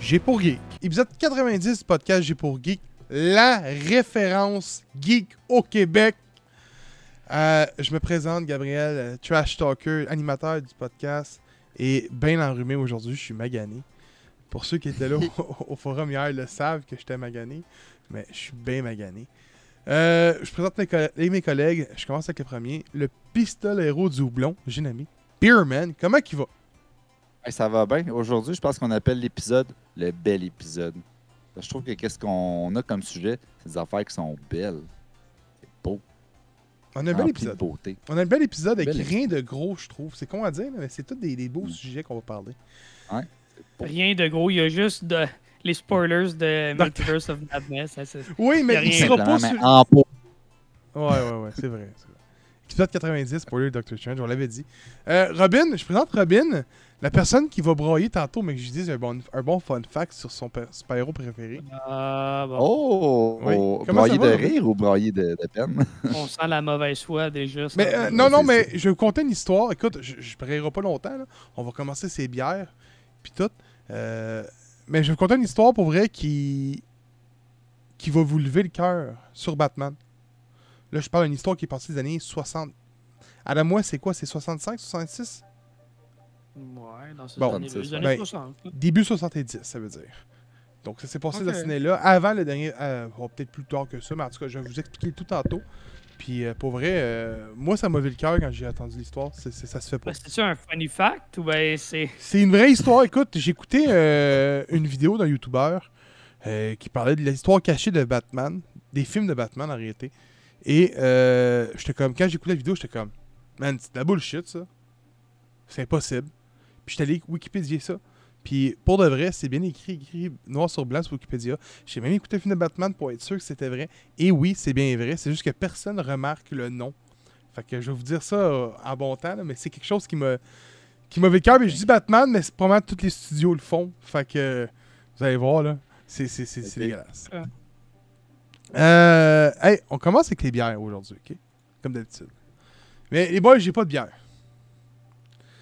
G pour Geek. Épisode 90 du podcast G pour Geek, la référence geek au Québec. Euh, je me présente, Gabriel, euh, Trash Talker, animateur du podcast, et bien enrhumé aujourd'hui, je suis magané. Pour ceux qui étaient là au, au forum hier le savent que j'étais magané, mais je suis bien magané. Euh, je présente mes, coll- et mes collègues. Je commence avec le premier. Le pistolero du houblon, j'ai un ami. Beerman, comment il va? Hey, ça va bien. Aujourd'hui, je pense qu'on appelle l'épisode le bel épisode. Je trouve que qu'est-ce qu'on a comme sujet, c'est des affaires qui sont belles. C'est beau. On a un bel épisode. beauté. On a un bel épisode avec Bel rien de gros, je trouve. C'est con à dire, mais c'est tous des, des beaux Mm. sujets qu'on va parler. Rien de gros, il y a juste de- les spoilers de Multiverse of Madness. ça, Oui, mais il sera pas sur... en peau. Ouais, ouais, ouais, c'est vrai. c'est vrai. Épisode 90, spoiler Doctor Strange, on l'avait dit. Euh, Robin, je présente Robin, la personne qui va broyer tantôt, mais que je dise un bon, un bon fun fact sur son per- super-héros préféré. Ah, bon, Oh! Oui. oh, va, de rire ou brailler de, de peine? on sent la mauvaise foi déjà. ça. Mais euh, non, non, mais je vais vous conter une histoire. Écoute, je ne pas longtemps. là. On va commencer ces bières, puis tout. Euh, mais je vais vous conter une histoire pour vrai qui qui va vous lever le cœur sur Batman. Là, je parle d'une histoire qui est passée des années 60. À la moi, c'est quoi? C'est 65, 66 Ouais, dans ces Bon, années, les c'est années ça. 60. Début 70, ça veut dire. Donc, ça s'est passé Ok. dans cette année-là, avant le dernier. euh, peut-être plus tard que ça, mais en tout cas, je vais vous expliquer tout tantôt. Puis, euh, pour vrai, euh, moi, ça m'a levé le cœur quand j'ai entendu l'histoire. C'est- c'est- ça se fait pas. Ben, C'est-tu un funny fact ou ben c'est. C'est une vraie histoire. Écoute, j'ai écouté euh, une vidéo d'un YouTuber euh, qui parlait de l'histoire cachée de Batman, des films de Batman en réalité. Et euh, j'étais comme, quand j'ai écouté la vidéo, j'étais comme, man, c'est de la bullshit ça. C'est impossible. Puis j'étais allé Wikipédier ça. Puis pour de vrai, c'est bien écrit, écrit noir sur blanc sur Wikipédia. J'ai même écouté le film de Batman pour être sûr que c'était vrai. Et oui, c'est bien vrai. C'est juste que personne remarque le nom. Fait que je vais vous dire ça euh, en bon temps, là, mais c'est quelque chose qui m'a qui m'a vécu. Mais je dis Batman, mais c'est probablement tous les studios le font. Fait que vous allez voir là, c'est c'est c'est dégueulasse. Ah. Euh, hey, on commence avec les bières aujourd'hui, ok? Comme d'habitude. Mais les boys, j'ai pas de bière.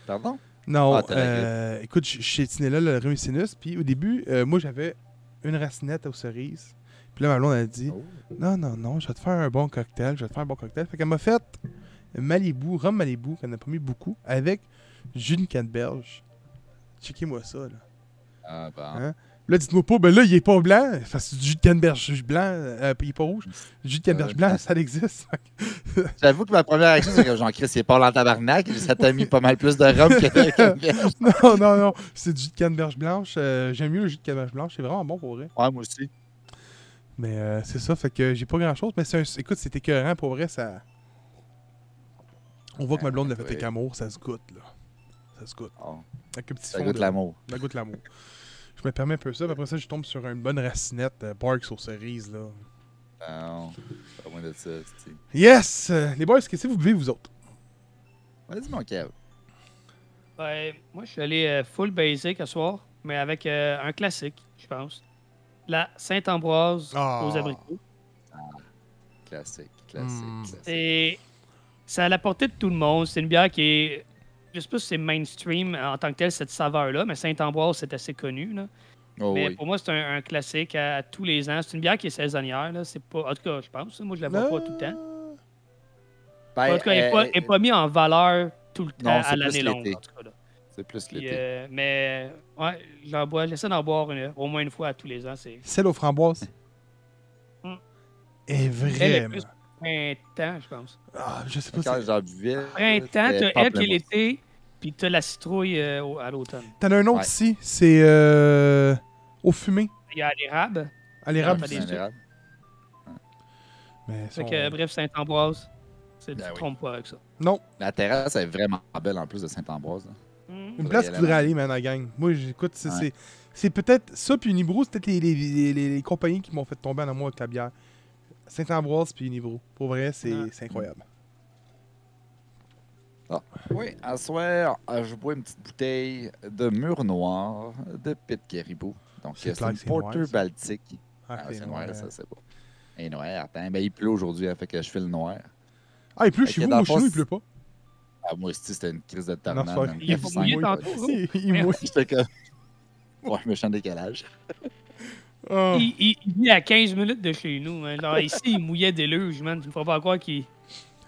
Pardon? Non, Ah, euh, écoute, je suis là, le rhume sinus, puis au début, euh, moi j'avais une racinette aux cerises. Puis là, ma blonde a dit Oh. Non, non, non, je vais te faire un bon cocktail, je vais te faire un bon cocktail. Fait qu'elle m'a fait Malibu, rhum Malibu, qu'elle n'a pas mis beaucoup, avec jus de canneberge. Checkez-moi ça, là. Ah, bon. Hein? Là, dites-moi pas, ben là, il est pas blanc. Enfin, c'est du jus de canneberge blanc, euh, il est pas rouge. Du jus de canneberge blanc, ça existe. J'avoue que ma première réaction, c'est que Jean-Chris, il est pas en tabarnak. Ça t'a mis pas mal plus de rhum que que- non, non, non, c'est du jus de canneberge blanche. Euh, J'aime mieux le jus de canneberge blanche, c'est vraiment bon pour vrai. Ouais, moi aussi. Mais euh, c'est ça, fait que j'ai pas grand chose. Mais c'est un- écoute, c'est écœurant pour vrai, ça. On voit que ma blonde l'a fait avec amour, ça se goûte, là. Ça se goûte. Oh, Avec un petit ça fond goûte de- l'amour. Ça goûte l'amour. Je me permets un peu ça, puis après ça, je tombe sur une bonne racinette euh, Parks aux cerises, là. Non, pas moins de ça. c'est- Yes! Euh, les boys, qu'est-ce que vous buvez, vous autres? Vas-y, mon Kev. Ben, moi, je suis allé euh, full basic ce soir, mais avec euh, un classique, je pense. La Sainte-Ambroise Ah. aux abricots. Classique, classique, Hmm. classique. C'est c'est à la portée de tout le monde. C'est une bière qui est je sais pas si c'est mainstream en tant que tel, cette saveur-là, mais Saint-Ambroise, c'est assez connu. Là. Oh, mais oui. pour moi, c'est un, un classique à, tous les ans. C'est une bière qui est saisonnière. Là. C'est pas... En tout cas, je pense. Moi, je la vois pas tout le temps. Ben, en tout cas, elle n'est pas, euh, pas mise en valeur tout le temps Non, à l'année plus longue. l'été. En tout cas, là. c'est plus Puis, l'été. euh, mais ouais, j'en bois, j'essaie d'en boire une- au moins une fois à tous les ans. C'est Celle aux framboises. Elle est vraiment. plus printemps, je pense. Ah, je sais pas. Quand buvais. Printemps, t'as elle qui est l'été, puis t'as la citrouille euh, à l'automne. T'en as un autre Ouais. ici. C'est euh, au fumé. Il y a l'érable. À l'érable. Ah, C'est des un sucres. érable. Mais Fait son- que, bref, Saint-Ambroise, c'est- tu Ben te oui. trompes pas avec ça. Non, La terrasse est vraiment belle en plus de Saint-Ambroise. Hmm. une place y qu'il aller man, la gang. Moi, j'écoute, c'est Ouais. peut-être ça, puis Unibrew, c'est peut-être les, les, les, les- les compagnies qui m'ont fait tomber en amour avec la bière. Saint-Ambroise puis Unibrew. Pour vrai, c'est incroyable. Oui, à soir, je bois une petite bouteille de mur noir de Pit Caribou. Donc, C'est euh, une porter baltique. Ah, Ah, c'est noir, noir, ça, hein. c'est beau. Et noir, attends, ben, il pleut aujourd'hui, hein, fait que je fais le noir. Ah, il pleut Fait chez vous, dans moi, le chez nous, il pleut pas. Ah, moi aussi, c'était une crise de tornade. man. Il est pas F5. mouillé mouille. tantôt, il mouille. J'étais comme. Ouais, méchant décalage. Ah. Il, il- il vit à 15 minutes de chez nous. man. Genre, ici, il mouillait des luges, man. Tu me feras pas croire qu'il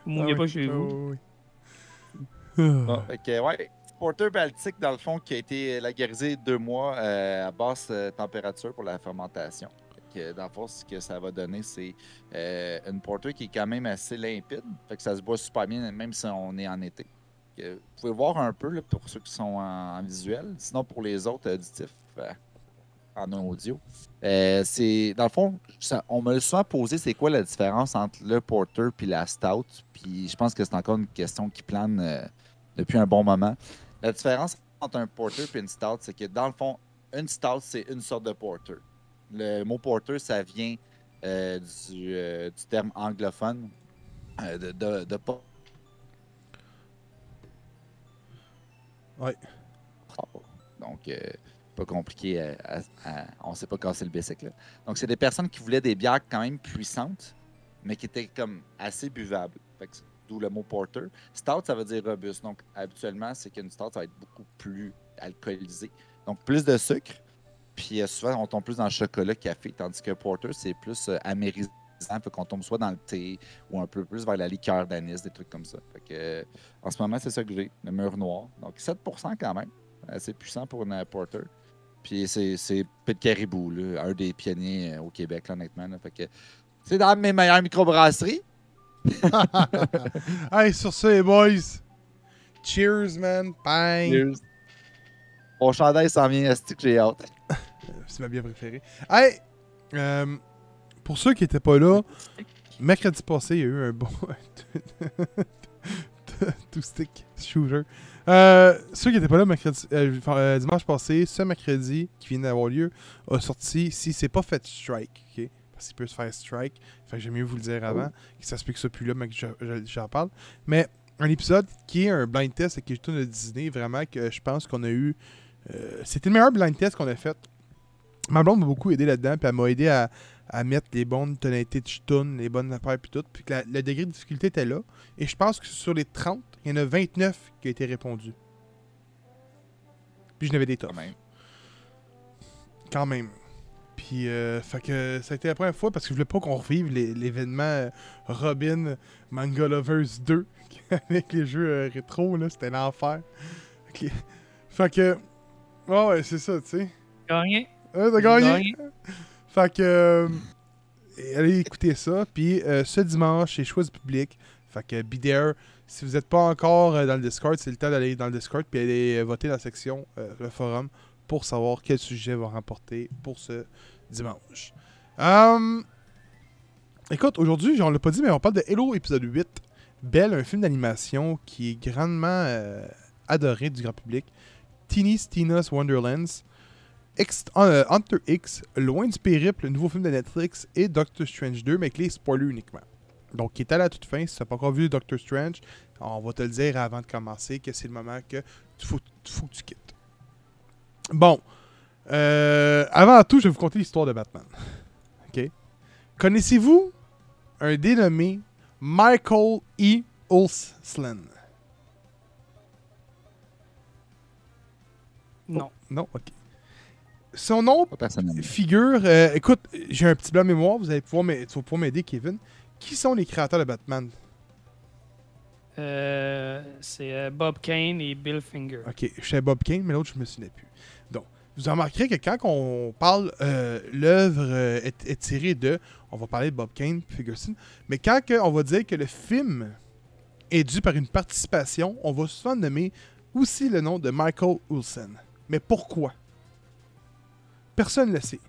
il mouillait Ah pas oui, chez ah vous. oui, oui. Bon, ouais, Porter Baltique, dans le fond, qui a été lagarisé deux mois euh, à basse euh, température pour la fermentation. Fait que, dans le fond, ce que ça va donner, c'est euh, une porter qui est quand même assez limpide. Fait que ça se boit super bien, même si on est en été. Que vous pouvez voir un peu là, pour ceux qui sont en, en visuel. Sinon, pour les autres auditifs, euh, en audio. Euh, c'est dans le fond, ça- on me l'a souvent posé, c'est quoi la différence entre le porter puis la stout? Puis je pense que c'est encore une question qui plane euh, depuis un bon moment. La différence entre un porter et une stout, c'est que dans le fond, une stout, c'est une sorte de porter. Le mot porter, ça vient euh, du, du terme anglophone de, de, de por- Ouais. Donc, euh, pas compliqué. à- à- on sait pas casser le bicycle. là. Donc, c'est des personnes qui voulaient des bières quand même puissantes, mais qui étaient comme assez buvables. D'où le mot porter. Stout, ça veut dire robuste. Donc, habituellement, c'est qu'une stout, ça va être beaucoup plus alcoolisée. Donc, plus de sucre. Puis, euh, souvent, on tombe plus dans le chocolat café, tandis que porter, c'est plus euh, amérisant. Fait qu'on tombe soit dans le thé ou un peu plus vers la liqueur d'anis, des trucs comme ça. Fait euh, en ce moment, c'est ça que j'ai, le mur noir. Donc, 7% quand même. Assez puissant pour une euh, porter. Puis, c'est c'est Pit Caribou, là, un des pionniers euh, au Québec, là, honnêtement. là. Fait que, c'est dans mes meilleures microbrasseries. hey, sur ça, les boys. Cheers, man. Bang. Mon chandail s'en vient, est que j'ai hâte? C'est ma bière préférée. Hey, euh, pour ceux qui étaient pas là, mercredi passé, il y a eu un bon two stick shooter. Euh, ceux qui étaient pas là mercredi, euh, euh, dimanche passé, ce mercredi qui vient d'avoir lieu, a sorti si c'est pas fait strike, parce qu'il peut se faire strike. Fait que j'aime mieux vous le dire avant, que ça se peut que ça plus là, mais que je- je- j'en parle. Mais un épisode qui est un blind test et qui est tout de Disney, vraiment que je pense qu'on a eu. euh, C'était le meilleur blind test qu'on a fait. Ma blonde m'a beaucoup aidé là-dedans, puis elle m'a aidé à, à mettre les bonnes tonalités de ch'toun, les bonnes affaires, puis tout. Puis que la- le degré de difficulté était là. Et je pense que sur les 30, il y en a 29 qui ont été répondus. Puis je n'avais des tops. Quand même. Quand même. Puis, euh, fait que ça a été la première fois parce que je voulais pas qu'on revive l'événement euh, Robin Manga Lovers 2 avec les jeux euh, rétro, là. C'était l'enfer. Ok. Fait que. Ouais, ouais, c'est ça, tu sais. Gagné. Ah, t'as gagné? Gagné. Fait que. euh, allez écouter ça. Puis euh, ce dimanche, c'est choix du public. Fait que be there. Si vous n'êtes pas encore euh, dans le Discord, c'est le temps d'aller dans le Discord puis aller voter dans la section, le forum, pour savoir quel sujet va remporter pour ce dimanche. Hum, écoute, aujourd'hui, on l'a pas dit, mais on parle de Hello épisode 8. Belle, un film d'animation qui est grandement adoré du grand public. Teeny Tina's Wonderlands. Ex- euh, Hunter X, Loin du périple, le nouveau film de Netflix, et Doctor Strange 2, mais avec les spoilers uniquement. Donc, qui est à la toute fin. Si tu n'as pas encore vu Doctor Strange, on va te le dire avant de commencer que c'est le moment que tu faut, faut que tu quittes. Bon. Euh, avant tout, je vais vous conter l'histoire de Batman. OK? Connaissez-vous un dénommé Michael E. Olslan? Non. Non, ok. Son nom figure. euh, écoute, j'ai un petit blanc de mémoire, vous allez pouvoir tu vas pouvoir m'aider, Kevin. Qui sont les créateurs de Batman? Euh, c'est euh, Bob Kane et Bill Finger. Ok, je sais Bob Kane, mais l'autre, je me souviens plus. Donc, vous remarquerez que quand on parle, euh, l'œuvre est, est tirée de. On va parler de Bob Kane, Ferguson, mais quand que on va dire que le film est dû par une participation, on va souvent nommer aussi le nom de Michael Wilson. Mais pourquoi? Personne ne le sait.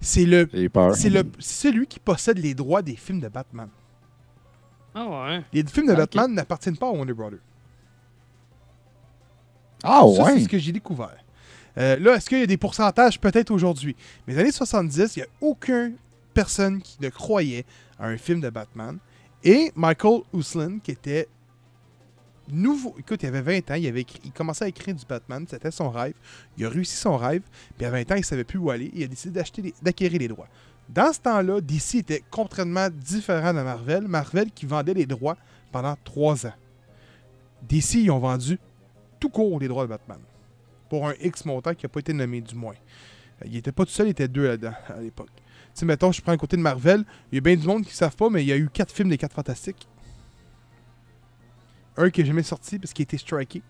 C'est le, c'est le, c'est celui qui possède les droits des films de Batman. Ah ouais. Les films de. Batman n'appartiennent pas à Warner Brothers. Ah Ça, c'est ouais. ce que j'ai découvert. Euh, là, est-ce qu'il y a des pourcentages peut-être aujourd'hui? Mais les années 70, il n'y a aucune personne qui ne croyait à un film de Batman. Et Michael Uslan, qui était nouveau, écoute, il avait 20 ans, il, avait commençait à écrire du Batman, c'était son rêve. Il a réussi son rêve, puis à 20 ans, il savait plus où aller. Il a décidé d'acquérir les droits. Dans ce temps-là, DC était complètement différent de Marvel. Marvel qui vendait les droits pendant 3 ans. DC, ils ont vendu tout court les droits de Batman. Pour un X montant qui n'a pas été nommé, du moins. Euh, Il était pas tout seul, il était deux là-dedans à l'époque. Tu sais, mettons, je prends le côté de Marvel, il y a bien du monde qui ne savent pas, mais il y a eu quatre films des quatre fantastiques. Un qui n'est jamais sorti parce qu'il a été striké.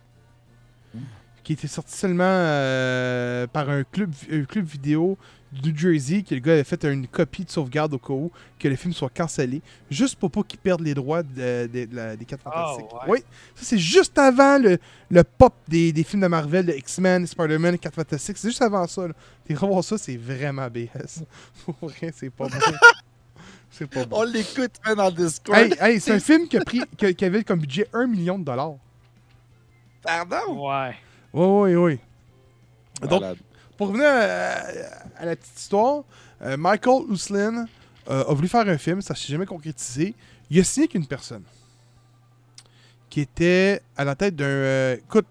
Qui a été sorti seulement euh, par un club, un club vidéo du New Jersey, que le gars avait fait une copie de sauvegarde au cas où que le film soit cancellé, juste pour pas qu'ils perdent les droits de- de- de la- des quatre Ah, fantastiques. ouais. Oui, ça c'est juste avant le, le pop des, des films de Marvel, de X-Men, Spider-Man, 4 Fantastiques. C'est juste avant ça. T'es revoir ça, c'est vraiment BS. Pour vrai, c'est pas bon. c'est pas bon. On l'écoute, dans le Discord. Hey, hey, c'est un film qui, a pris, qui, avait comme budget 1 million de dollars. Pardon? Ouais. Oui, oui, oui. Donc, pour revenir à, à la petite histoire, euh, Michael Uslan euh, a voulu faire un film, ça s'est jamais concrétisé. Il a signé qu'une personne qui était à la tête d'un. euh, écoute,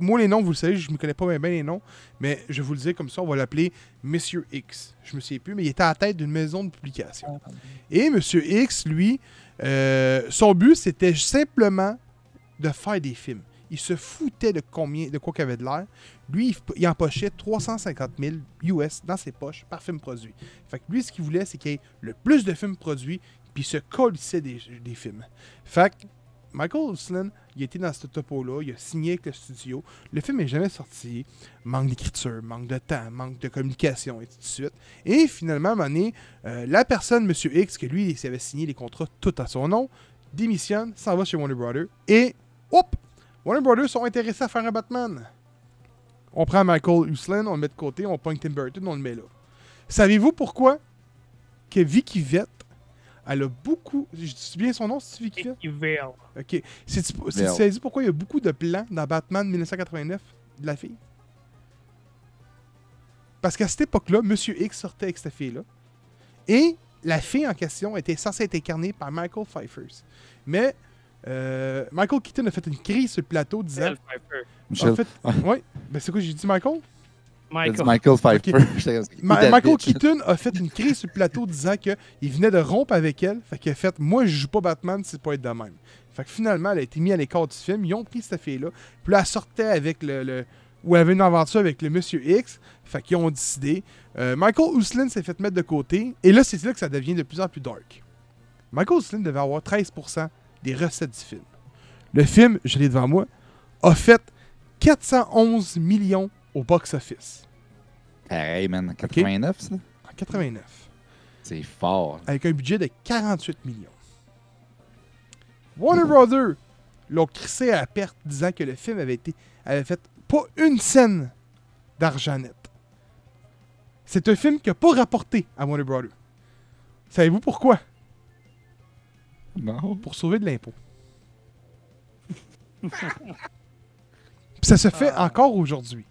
moi les noms, vous le savez, je ne me connais pas bien, les noms, mais je vous le dire comme ça, on va l'appeler Monsieur X. Je me souviens plus, mais il était à la tête d'une maison de publication. Et Monsieur X, lui, euh, son but, c'était simplement de faire des films. Il se foutait de combien, de quoi qu'il avait de l'air. Lui, il, il empochait 350 000 US dans ses poches par film produit. Fait que lui, ce qu'il voulait, c'est qu'il y ait le plus de films produits, puis il se colissait des, des films. Fait que Michael Uslan, il était dans ce topo-là, il a signé avec le studio. Le film n'est jamais sorti. Manque d'écriture, manque de temps, manque de communication, et tout de suite. Et finalement, à un moment donné, euh, la personne, M. X, que lui, il avait signé les contrats tout à son nom, démissionne, s'en va chez Warner Brothers, et hop! Warner Brothers sont intéressés à faire un Batman. On prend Michael Uslan, on le met de côté, on pointe Tim Burton, on le met là. Savez-vous pourquoi que Vicky Vett, elle a beaucoup. Je dis bien son nom, c'est Vicky Vale. Ok. Savez-vous pourquoi il y a beaucoup de plans dans Batman 1989 de la fille? Parce qu'à cette époque-là, Monsieur X sortait avec cette fille-là. Et la fille en question était censée être incarnée par Michael Pfeiffer. Mais euh, Michael Keaton a fait une crise sur le plateau disant. Michel Pfeiffer. Michel, En fait, ouais. Ben c'est quoi, j'ai dit Michael? Michael. Michael Pfeiffer. Ma-. Michael Keaton a fait une crise sur le plateau disant qu'il venait de rompre avec elle. Fait qu'il a fait Moi, je joue pas Batman, c'est pas être de même. Fait que finalement, elle a été mise à l'écart du film. Ils ont pris cette fille-là. Puis là, elle sortait avec le. le- ou elle avait une aventure avec le Monsieur X. Fait qu'ils ont décidé. Euh, Michael Uslan s'est fait mettre de côté. Et là, c'est là que ça devient de plus en plus dark. Michael Uslan devait avoir 13% des recettes du film. Le film, je l'ai devant moi, a fait 411 millions au box-office Pareil, man. 89, ça? en 89. C'est fort. avec un budget de 48 millions. Warner Brothers l'ont crissé à la perte disant que le film avait été avait fait pas une scène d'argent net. C'est un film qui n'a pas rapporté à Warner Brothers. Savez-vous pourquoi? Non. Pour sauver de l'impôt. Puis ça se fait Ah. encore aujourd'hui.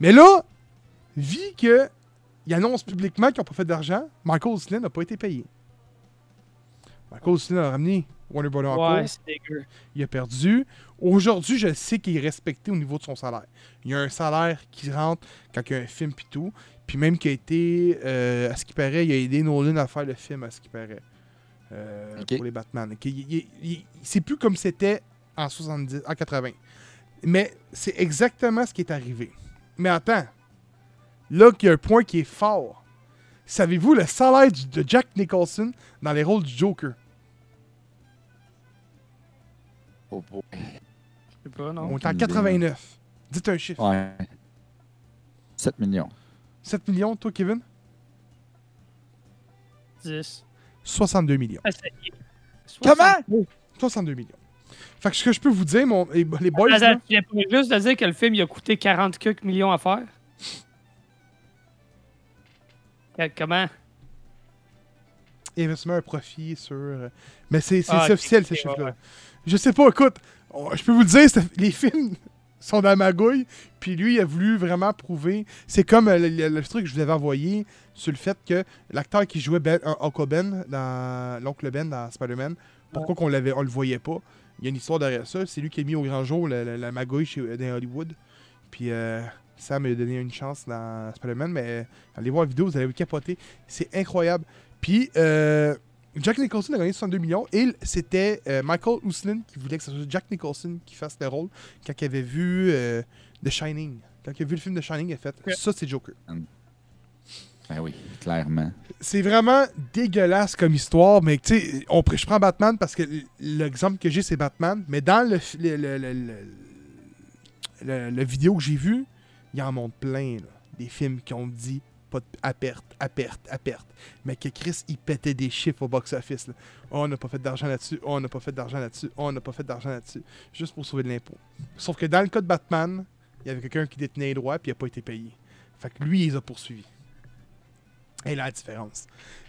Mais là, vu que ils annoncent publiquement qu'ils n'ont pas fait d'argent, Michael Slin n'a pas été payé. Michael Slin a ramené Warner en Ouais. Il a perdu. Aujourd'hui, je sais qu'il est respecté au niveau de son salaire. Il y a un salaire qui rentre quand il y a un film puis tout. Puis même qu'il a été, euh, à ce qui paraît, il a aidé Nolan à faire le film, à ce qui paraît. Euh. Pour les Batman. Il- il- il- C'est plus comme c'était en 70, en 80. Mais c'est exactement ce qui est arrivé. Mais attends. Là, il y a un point qui est fort. Savez-vous le salaire du- de Jack Nicholson dans les rôles du Joker? Oh. Je sais pas, non. On est en aucune 89. Dites un chiffre. Ouais. 7 millions. 7 millions, toi, Kevin? 10. 62 millions. Ah, Comment? 62 millions. Fait que ce que je peux vous dire, mon, les, boys, là, tu viens juste de dire que le film il a coûté 40 quelques millions à faire? Comment? investissement un profit sur. euh, Mais c'est Ah, officiel, ces chiffres-là. ouais. Je sais pas, écoute, je peux vous le dire, les films sont dans la magouille, puis lui, il a voulu vraiment prouver. C'est comme euh, le, le- le truc que je vous avais envoyé sur le fait que l'acteur qui jouait ben, euh, Uncle Ben, dans l'oncle Ben dans Spider-Man, pourquoi qu'on l'avait, on le voyait pas? Il y a une histoire derrière ça. C'est lui qui a mis au grand jour la, la- la magouille chez, dans Hollywood. Puis euh, Sam m'a donné une chance dans Spider-Man, mais euh, allez voir la vidéo, vous allez vous capoter. C'est incroyable. Puis, euh, Jack Nicholson a gagné 62 millions et c'était euh, Michael Ousslin qui voulait que ce soit Jack Nicholson qui fasse le rôle quand il avait vu euh, The Shining. Quand il a vu le film The Shining, il a fait ça, c'est Joker. Ben oui, clairement. C'est vraiment dégueulasse comme histoire, mais tu sais, je prends Batman parce que l'exemple que j'ai, c'est Batman, mais dans le, le, le, le- vidéo que j'ai vu, il en montre plein, des films qui ont dit pas de- à perte, à perte, à perte. Mais que Chris, il pétait des chiffres au box-office. Oh, on n'a pas fait d'argent là-dessus. Oh, on n'a pas fait d'argent là-dessus. Oh, on n'a pas fait d'argent là-dessus. Juste pour sauver de l'impôt. Sauf que dans le cas de Batman, il y avait quelqu'un qui détenait les droits puis il n'a pas été payé. Fait que lui, il les a poursuivis. Et là, la différence.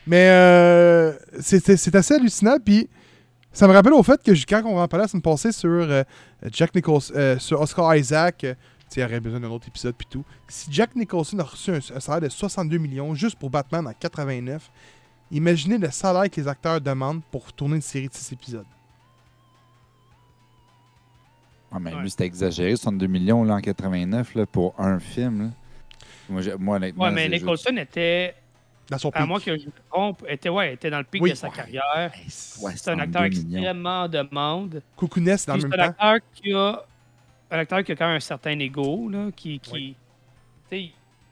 Mais euh, c'est- assez hallucinant. Puis ça me rappelle au fait que quand on en parlait la semaine passée sur euh, Jack Nicholson, euh, sur Oscar Isaac, euh, tu sais, il y aurait besoin d'un autre épisode puis tout. Si Jack Nicholson a reçu un, un salaire de 62 millions juste pour Batman en 89, imaginez le salaire que les acteurs demandent pour tourner une série de 6 épisodes. Ah, mais Ouais. lui, c'était exagéré, 62 millions là, en 89 là, pour un film. là. Moi, moi, honnêtement, Ouais, mais Nicholson était, Dans son à moins que je me trompe, était, ouais, était dans le pic Oui. de sa Ouais. carrière. Ouais, C'est un 62 acteur extrêmement en demande. Coucouness dans le c'est même un temps. acteur qui a un acteur qui a quand même un certain ego, là, qui, qui Oui. tu sais,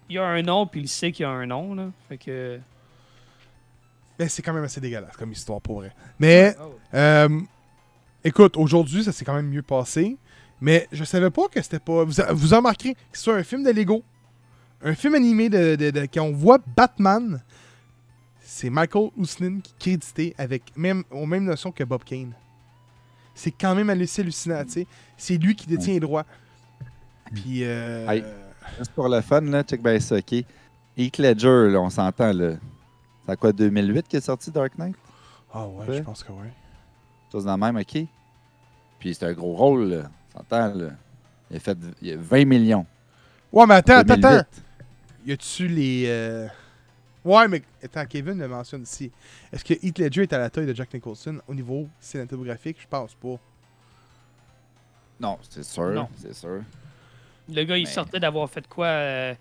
il a un nom puis il sait qu'il a un nom, là. Fait que Mais c'est quand même assez dégueulasse comme histoire pour vrai. Mais Oh. Euh, écoute, aujourd'hui, ça s'est quand même mieux passé. Mais je savais pas que c'était pas. Vous, vous remarquerez que c'est un film de Lego. Un film animé de, de, de- quand on voit Batman. C'est Michael Ousnin qui est crédité avec même, aux mêmes notions que Bob Kane. C'est quand même halluc- hallucinant, tu sais. C'est lui qui détient les droits. Puis. Euh. Juste pour le fun, là, check bien ça, OK? Heath Ledger, là, on s'entend, là. C'est à quoi, 2008 qui est sorti Dark Knight? Ah ouais, Ouais. je pense que oui. Chose dans le même, OK? Puis c'est un gros rôle, là. On s'entend, là. Il a fait il a 20 millions. Ouais, mais attends, attends, 2008. attends. Y a-tu les. euh, Ouais, mais attends, Kevin le mentionne ici. Est-ce que Heath Ledger est à la taille de Jack Nicholson au niveau cinématographique? Je pense pas. Non, c'est sûr. Non. C'est sûr. Le gars, il Mais- sortait d'avoir fait quoi euh,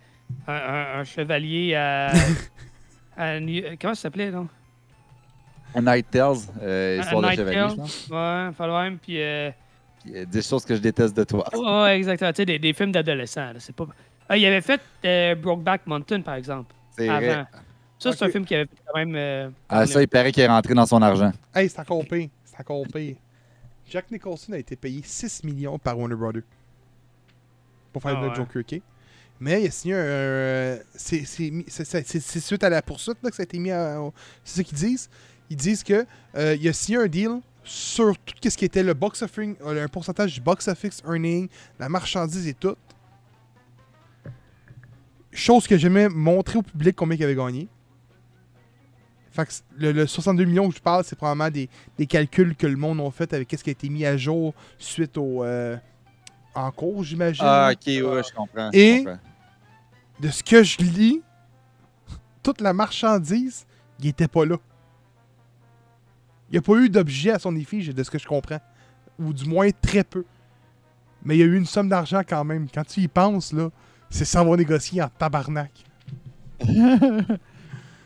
un, un- un chevalier à. à New- Comment ça s'appelait, non? A Night Tales, euh, A Histoire de Night chevalier, Tales. je pense. Ouais, le même. Puis. euh, Puis, euh, 10 choses que je déteste de toi. Ouais, exactement. Tu sais, des, des films d'adolescents. là, C'est pas. Ah, il avait fait euh, Brokeback Mountain, par exemple. C'est Avant. vrai. Ça, c'est un film qui avait quand même. euh, Ah, ça, il paraît qu'il est rentré dans son argent. Hey, c'est encore pire. C'est encore pire. Jack Nicholson a été payé 6 millions par Warner Brothers pour faire Ah le ouais. Joker, ok? Mais il a signé un. euh, c'est- suite à la poursuite là, que ça a été mis à. C'est ça qu'ils disent. Ils disent que euh, il a signé un deal sur tout ce qui était le box office, euh, un pourcentage du box office earning, la marchandise et tout. Chose que j'aimais montrer au public combien il avait gagné. Fait que le, le 62 millions que je parle, c'est probablement des, des calculs que le monde a fait avec ce qui a été mis à jour suite au. euh, en cours, j'imagine. Ah, ok, ouais, je comprends. je Et- comprends. De ce que je lis, toute la marchandise, il était pas là. Il n'y a pas eu d'objet à son effigie, de ce que je comprends. Ou du moins très peu. Mais il y a eu une somme d'argent quand même. Quand tu y penses, là, c'est sans avoir négocié en tabarnak.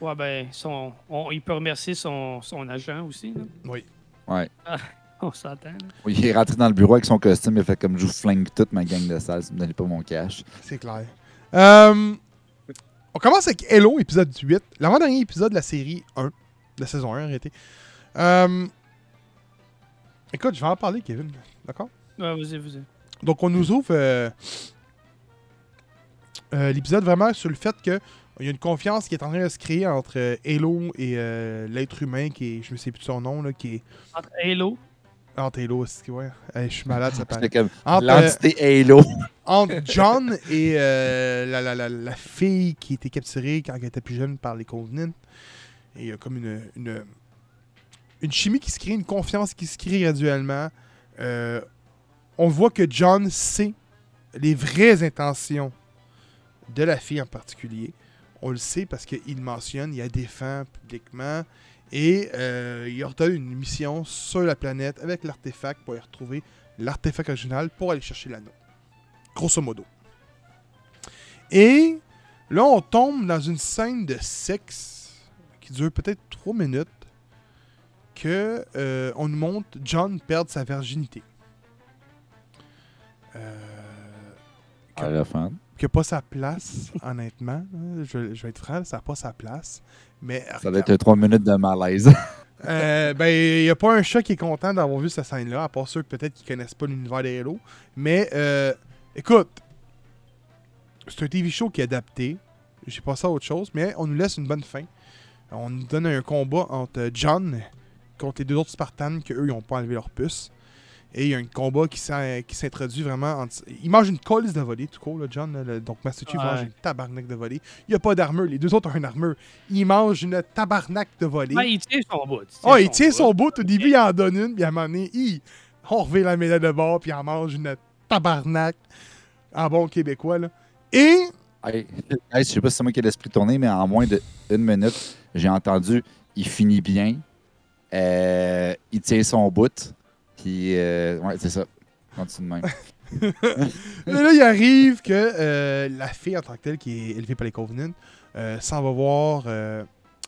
Ouais, ben, son, on- il peut remercier son, son agent aussi. là. Oui. Ouais. On s'entend. Oui, Il est rentré dans le bureau avec son costume, il a fait comme je vous flingue toute ma gang de salles, si vous me donnez pas mon cash. C'est clair. Euh, on commence avec Hello, épisode 8. L'avant-dernier épisode de la série 1. De la saison 1, en réalité. Euh, écoute, je vais en parler, Kevin. D'accord? Ouais, vas-y, vas-y. Donc, on nous ouvre euh, euh, l'épisode vraiment sur le fait que il y a une confiance qui est en train de se créer entre euh, Halo et euh, l'être humain qui est, je ne sais plus de son nom, là, qui est Entre Halo, entre Halo, c'est ouais. Hey, je suis malade, ça comme euh, l'entité Halo. entre John et euh, la, la, la, la fille qui était capturée quand elle était plus jeune par les Covenants. Et il y a comme une, une, une chimie qui se crée, une confiance qui se crée graduellement. Euh, on voit que John sait les vraies intentions de la fille en particulier. On le sait parce qu'il mentionne, il a défend publiquement et euh, il ordonne une mission sur la planète avec l'artefact pour y retrouver l'artefact original pour aller chercher l'anneau. Grosso modo. Et là, on tombe dans une scène de sexe qui dure peut-être 3 minutes que euh, on nous montre John perdre sa virginité. Euh. Qui n'a pas sa place, honnêtement. Je, je vais être franc, ça n'a pas sa place. Mais Ça va être 3 minutes de malaise. Euh, ben, il n'y a pas un chat qui est content d'avoir vu cette scène-là, à part ceux peut-être qui connaissent pas l'univers des Halo. Mais, euh, écoute, c'est un TV show qui est adapté. J'ai passé à autre chose, mais on nous laisse une bonne fin. On nous donne un combat entre John contre les deux autres Spartans qu'eux, ils n'ont pas enlevé leur puce. Et il y a un combat qui s'in- qui s'introduit vraiment. entre- Il mange une colisse de volée, tout court, là, John. là, le- donc, Master Chief Ouais. mange une tabarnak de volée. Il n'y a pas d'armure. Les deux autres ont une armure. Il mange une tabarnak de volée. Ouais, il tient son bout. Oh, il tient bout. son bout. Au début, il en donne une, puis à un moment donné, il on revient la médaille de bord, puis il en mange une tabarnak en bon québécois. Là. Et Hey, hey, je sais pas si c'est moi qui ai l'esprit tourné, mais en moins d'une minute, j'ai entendu il finit bien, euh, il tient son bout, puis euh, ouais, c'est ça. Continue de même. là, il arrive que euh, la fille en tant que telle, qui est élevée par les Covenants, euh, s'en va voir euh,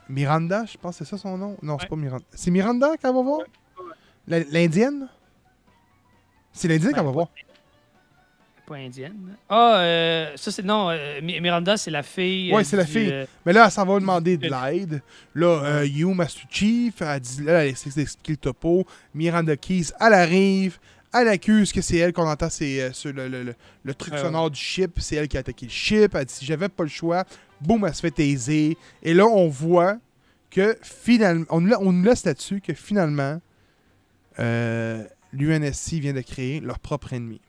Miranda, je pense que c'est ça son nom? Non, c'est Ouais. pas Miranda. C'est Miranda qu'elle va voir? L'indienne? C'est l'indienne qu'elle va voir. Pas indienne. Ah, euh, ça c'est. Non, euh, Mi- Miranda, c'est la fille. Ouais, euh, c'est la fille. euh, Mais là, elle s'en va demander de l'aide. Là, euh, You, Master Chief, elle dit, là, elle essaie d'expliquer le topo. Miranda Keys, elle arrive. Elle accuse que c'est elle qu'on entend c'est, le, le- le- le truc sonore du ship. C'est elle qui a attaqué le ship. Elle dit, si j'avais pas le choix, boum, elle se fait taiser. Et là, on voit que finalement, on, on nous laisse là-dessus que finalement, l'UNSC vient de créer leur propre ennemi.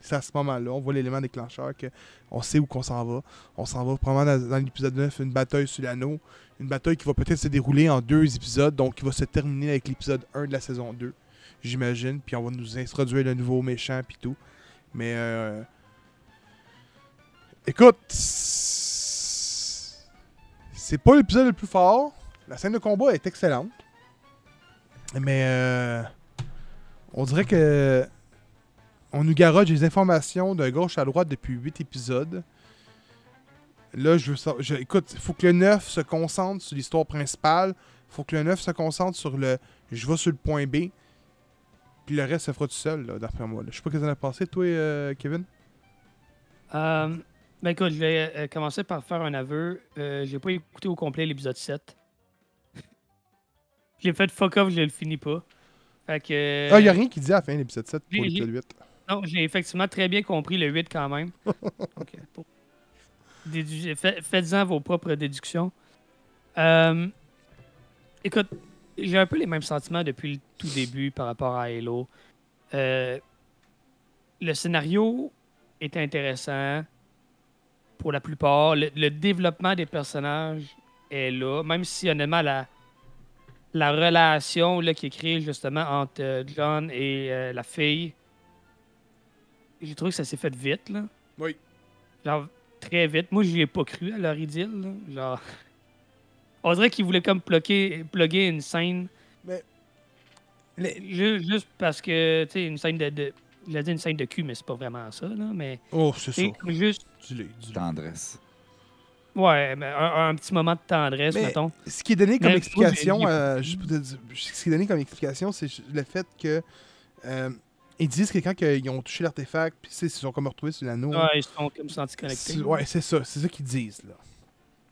C'est à ce moment-là, on voit l'élément déclencheur que on sait où qu'on s'en va. On s'en va probablement dans, l'épisode 9, une bataille sur l'anneau. Une bataille qui va peut-être se dérouler en deux épisodes, donc qui va se terminer avec l'épisode 1 de la saison 2, j'imagine. Puis on va nous introduire le nouveau méchant, puis tout. Mais, euh, écoute, c'est pas l'épisode le plus fort. La scène de combat est excellente. Mais, euh, on dirait que on nous garoche des informations de gauche à droite depuis 8 épisodes. Là, je veux ça. Je, écoute, il faut que le 9 se concentre sur l'histoire principale. Il faut que le 9 se concentre sur le je vais sur le point B. Puis le reste se fera tout seul, d'après moi. là. Je sais pas ce que t'en as pensé, toi, euh, Kevin? euh, ben écoute, je vais euh, commencer par faire un aveu. J'ai pas écouté au complet l'épisode 7. J'ai fait fuck off, je le finis pas. Fait que. Ah, il a rien qui dit à la fin de l'épisode 7 pour l'épisode 8. Non, j'ai effectivement très bien compris le 8 quand même. Faites-en vos propres déductions. Euh, écoute, j'ai un peu les mêmes sentiments depuis le tout début par rapport à Halo. Euh, le scénario est intéressant pour la plupart. Le, développement des personnages est là, même si honnêtement la, la relation là, qui est créée justement entre euh, John et la fille, j'ai trouvé que ça s'est fait vite. Là. Oui. Genre, très vite. Moi, j'y ai pas cru à leur idylle. là. Genre, on dirait qu'ils voulaient comme plugger, plugger une scène. Mais- Ju- Juste parce que, tu sais, une scène de. de J'allais dire une scène de cul, mais c'est pas vraiment ça, là. Mais Oh, c'est ça. juste. Dis-le. Tendresse. Ouais, mais un, un petit moment de tendresse, Mais- mettons. Ce qui est donné comme Mais explication, euh, juste pour te dire- ce qui est donné comme explication, c'est le fait que euh, ils disent que quand ils ont touché l'artefact, puis ils se sont comme retrouvés sur l'anneau. Ouais, ils se sont comme sentis connectés. ouais, c'est ça, c'est ça qu'ils disent là.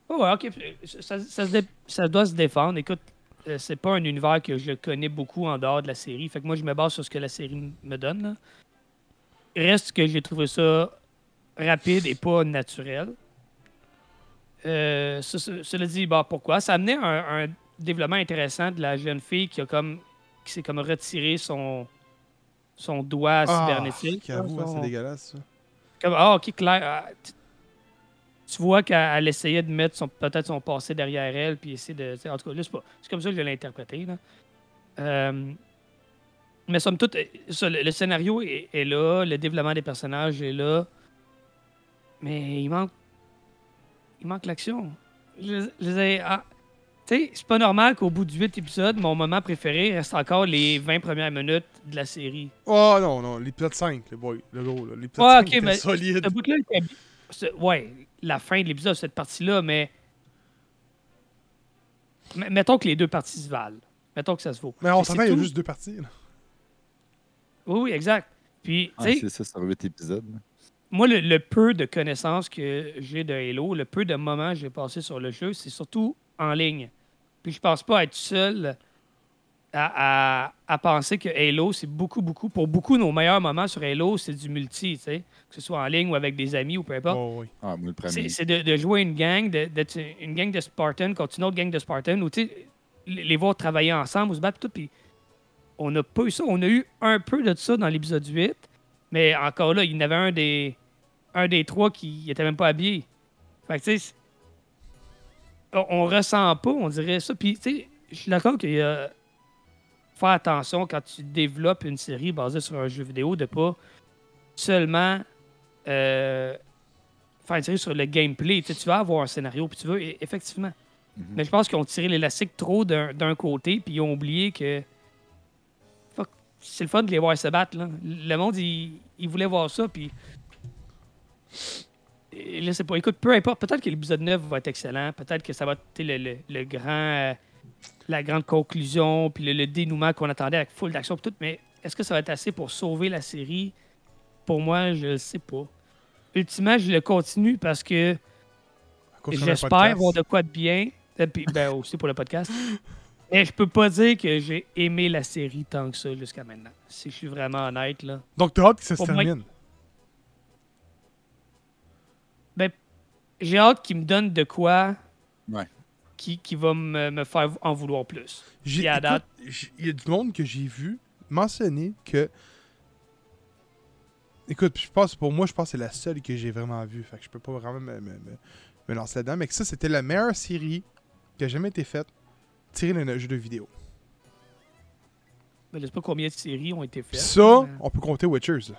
Oh, ouais, ok. Ça, ça se ça doit se défendre. Écoute, euh, c'est pas un univers que je connais beaucoup en dehors de la série. Fait que moi, je me base sur ce que la série me donne. là. Reste que j'ai trouvé ça rapide et pas naturel. Euh, ce- ce- cela dit, bah, pourquoi? Ça amenait un, un développement intéressant de la jeune fille qui a comme qui s'est comme retiré son, son doigt Ah, cybernétique. j'avoue, hein, son- c'est dégueulasse ça. comme, ah, ok, clair. ah, tu- tu vois qu'elle elle essayait de mettre son- peut-être son passé derrière elle, puis essayer de. En tout cas, là, c'est pas- c'est comme ça que je l'ai interprété. Là. Euh, mais somme toute, ça, le, le scénario est, est là, le développement des personnages est là. Mais il manque. Il manque l'action. Je, je disais, ah, sais, c'est pas normal qu'au bout de 8 épisodes, mon moment préféré reste encore les 20 premières minutes de la série. Oh non, non, l'épisode 5, le boy, le gros, là. L'épisode Ouais, 5 ok, était mais solide. ce bout-là était Ouais, la fin de l'épisode, cette partie-là, mais. M- Mettons que les deux parties se valent. Mettons que ça se vaut. Mais on s'entend, il y a juste deux parties. là. Oui, oui, exact. Puis, c'est ça sur 8 épisodes. moi, le, le peu de connaissances que j'ai de Halo, le peu de moments que j'ai passé sur le jeu, c'est surtout en ligne. Puis je pense pas être seul à, à- à penser que Halo, c'est beaucoup, beaucoup, pour beaucoup, nos meilleurs moments sur Halo, c'est du multi, tu sais, que ce soit en ligne ou avec des amis ou peu importe. Oh, oui. Ah, moi, le premier. C'est de, de jouer une gang, de- d'être une gang de Spartans contre une autre gang de Spartans, ou tu sais, les voir travailler ensemble ou se battre, tout. Puis on n'a pas eu ça. On a eu un peu de ça dans l'épisode 8, mais encore là, il y en avait un des, un des trois qui était même pas habillé. Fait que tu sais, c'est- on, ressent pas, on dirait ça. Puis tu sais, je suis d'accord qu'il y a. Faire attention quand tu développes une série basée sur un jeu vidéo de pas seulement. euh, faire une série sur le gameplay. Tu, sais, tu vas avoir un scénario, puis tu veux, e- effectivement. Mhm. Mais je pense qu'ils ont tiré l'élastique trop d'un côté, puis ils ont oublié que. C'est le fun de les voir se battre. Là. Le monde, il, il voulait voir ça, puis. Là, c'est pas. Écoute, peu importe. Peut-être que l'épisode 9 va être excellent. Peut-être que ça va être sais, le, le- le grand. euh, la grande conclusion, puis le, le dénouement qu'on attendait avec full d'action, tout. Mais est-ce que ça va être assez pour sauver la série? Pour moi, je le sais pas. Ultimement, je le continue parce que J'espère voir de quoi de bien. Et puis, ben aussi pour le podcast. Mais je peux pas dire que j'ai aimé la série tant que ça jusqu'à maintenant. Si je suis vraiment honnête, là. Donc, t'as hâte que ça se moi, termine. J'ai hâte qu'il me donne de quoi Ouais. qui, qui va me, me faire en vouloir plus. Il y a du monde que j'ai vu mentionner que. Écoute, je pense, pour moi, je pense que c'est la seule que j'ai vraiment vue. Fait que je peux pas vraiment me, me- me- me lancer là-dedans. Mais que ça, c'était la meilleure série qui a jamais été faite tirée d'un jeu de vidéo. Mais je sais pas combien de séries ont été faites. ça, mais- on peut compter Witchers.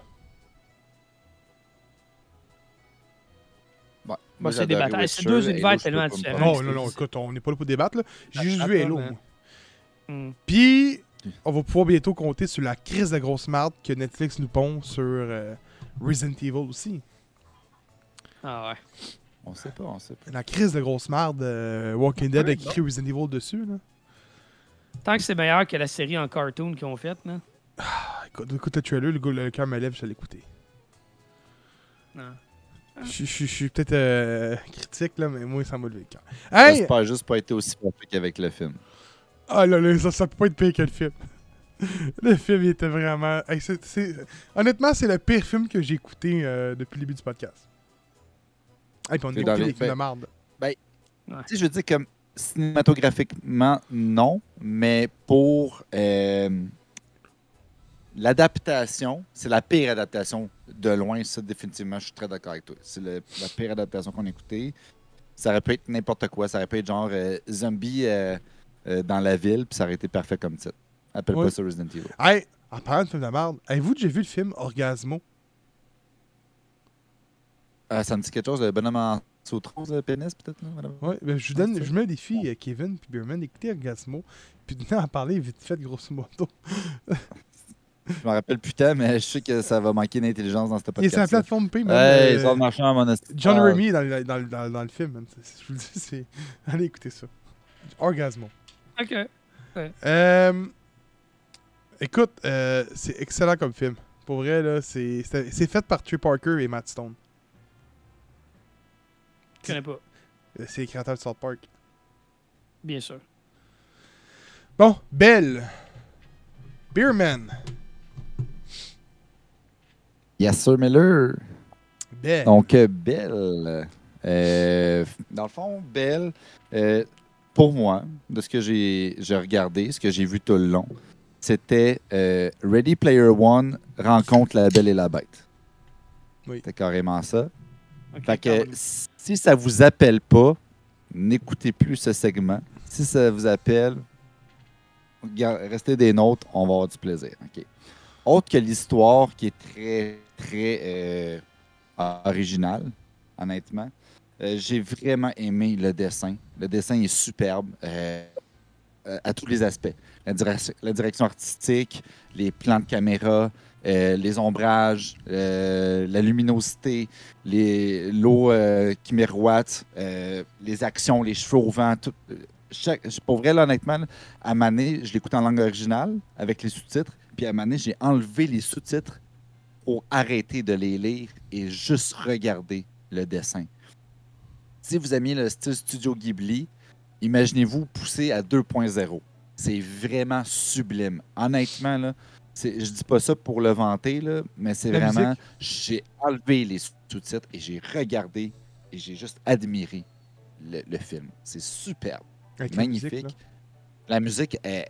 Moi, c'est adoré débattable. C'est deux univers tellement différents. Non, non, non, écoute, on n'est pas là pour débattre. là. J'ai juste vu Halo. Hmm. Puis, on va pouvoir bientôt compter sur la crise de grosse marde que Netflix nous pond sur euh, Resident Evil aussi. Ah ouais. On sait pas, on sait pas. La crise de grosse marde, euh, Walking Dead a écrit Resident Evil dessus. Là. Tant que c'est meilleur que la série en cartoon qu'ils ont faite, là. Ah, écoute, écoute le trailer, le, gars- le cœur me lève, je vais l'écouter. Non. Je, je- je suis peut-être euh, critique, là, mais moi, ça m'a levé le cœur. Hey! J'espère juste pas été aussi mauvais qu'avec le film. Ah là là, ça, ça peut pas être pire que le film. le film, il était vraiment... Hey, Honnêtement, c'est le pire film que j'ai écouté euh, depuis le début du podcast. Hey, puis on est dans écouté des films de ben- marde. Tu sais, je veux dire, comme cinématographiquement, non, mais pour euh, l'adaptation, c'est la pire adaptation de loin, ça, définitivement, je suis très d'accord avec toi. C'est la pire adaptation qu'on a écoutée. Ça aurait pu être n'importe quoi, ça aurait pu être genre euh, zombie euh, euh, dans la ville, puis ça aurait été parfait comme titre. Appelle Ouais. pas ça Resident Evil. Hey, en parlant de film de marde, avez-vous déjà vu le film Orgasmo? Ça me dit quelque chose, le bonhomme en sautron, le pénis, peut-être? Ouais, ben, je vous donne, je mets un défi à Kevin puis Bierman d'écouter Orgasmo, puis de venir en parler vite fait, grosso modo. Je me rappelle putain, mais je sais que ça va manquer d'intelligence dans cette Il est sur la podcast. plateforme P, man. Hey, Euh, ils sont marchand, mon esti. John Remy est dans, le- dans, dans, dans le film, man. Je vous le dis, c'est. Allez écouter ça. Orgasmo. Ok. Euh, écoute, euh, c'est excellent comme film. Pour vrai, là, c'est fait par Trey Parker et Matt Stone. Je connais pas. C'est les créateurs de South Park. Bien sûr. Bon, Belle. Beerman. Yes, sir, Miller. Belle. Donc, euh, Belle. euh, dans le fond, Belle, euh, pour moi, de ce que j'ai regardé, ce que j'ai vu tout le long, c'était euh, Ready Player One rencontre la Belle et la Bête. Oui. C'était carrément ça. Ok, Fait quand que même. si ça vous appelle pas, n'écoutez plus ce segment. Si ça vous appelle, restez des nôtres, on va avoir du plaisir. OK? Autre que l'histoire qui est très, très euh, originale, honnêtement, euh, j'ai vraiment aimé le dessin. Le dessin est superbe euh, à tous les aspects. La, direc- la direction artistique, les plans de caméra, les ombrages, la luminosité, l'eau qui miroite, les actions, les cheveux au vent, tout. Chaque, pour vrai, honnêtement, à Mané, je l'écoute en langue originale avec les sous-titres, puis à Mané, j'ai enlevé les sous-titres pour arrêter de les lire et juste regarder le dessin. Si vous aimiez le style Studio Ghibli, imaginez-vous pousser à 2.0. C'est vraiment sublime. Honnêtement, là, c'est- je dis pas ça pour le vanter, là, mais c'est vraiment. J'ai enlevé les sous-titres et j'ai regardé et j'ai juste admiré le, le film. C'est superbe, Avec la magnifique. musique, la musique est.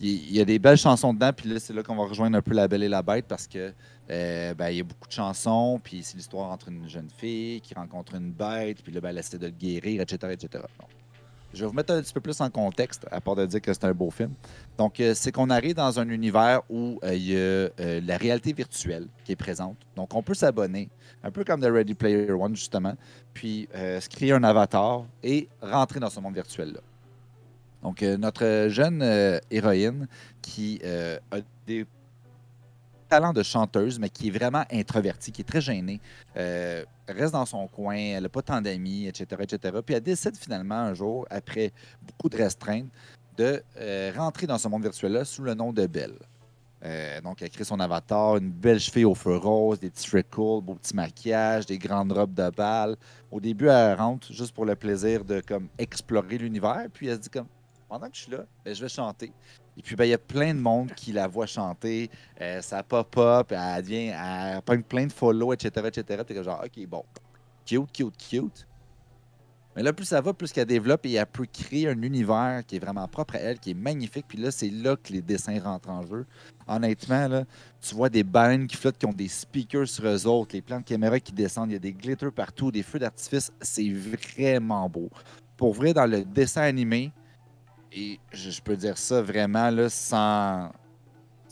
Il y a des belles chansons dedans, puis là, c'est là qu'on va rejoindre un peu La Belle et la Bête parce que euh, ben, il y a beaucoup de chansons, puis c'est l'histoire entre une jeune fille qui rencontre une bête, puis là, ben, elle essaie de le guérir, etc. etc. Je vais vous mettre un petit peu plus en contexte, à part de dire que c'est un beau film. Donc, euh, c'est qu'on arrive dans un univers où euh, il y a la réalité virtuelle qui est présente. Donc, on peut s'abonner, un peu comme The Ready Player One, justement, puis se créer un avatar et rentrer dans ce monde virtuel-là. Donc, euh, notre jeune euh, héroïne qui euh, a des talents de chanteuse, mais qui est vraiment introvertie, qui est très gênée, reste dans son coin, elle n'a pas tant d'amis, etc., etc. Puis elle décide finalement un jour, après beaucoup de restreintes, de rentrer dans ce monde virtuel-là sous le nom de Belle. Donc, elle crée son avatar, une belle cheville aux feux roses, des petits freckles, beau petit maquillage, des grandes robes de bal. Au début, elle rentre juste pour le plaisir de comme explorer l'univers, puis elle se dit comme pendant que je suis là, ben, je vais chanter. Et puis, ben, il y a plein de monde qui la voit chanter. euh, ça pop-up, elle devient, elle pogne plein de follow, etc., etc. Genre, OK, bon, cute, cute, cute. Mais là, plus ça va, plus qu'elle développe et elle peut créer un univers qui est vraiment propre à elle, qui est magnifique. Puis là, c'est là que les dessins rentrent en jeu. Honnêtement, là, tu vois des baleines qui flottent, qui ont des speakers sur eux autres, les plans de caméra qui descendent, il y a des glitters partout, des feux d'artifice. C'est vraiment beau. Pour vrai, dans le dessin animé, et je, peux dire ça vraiment sans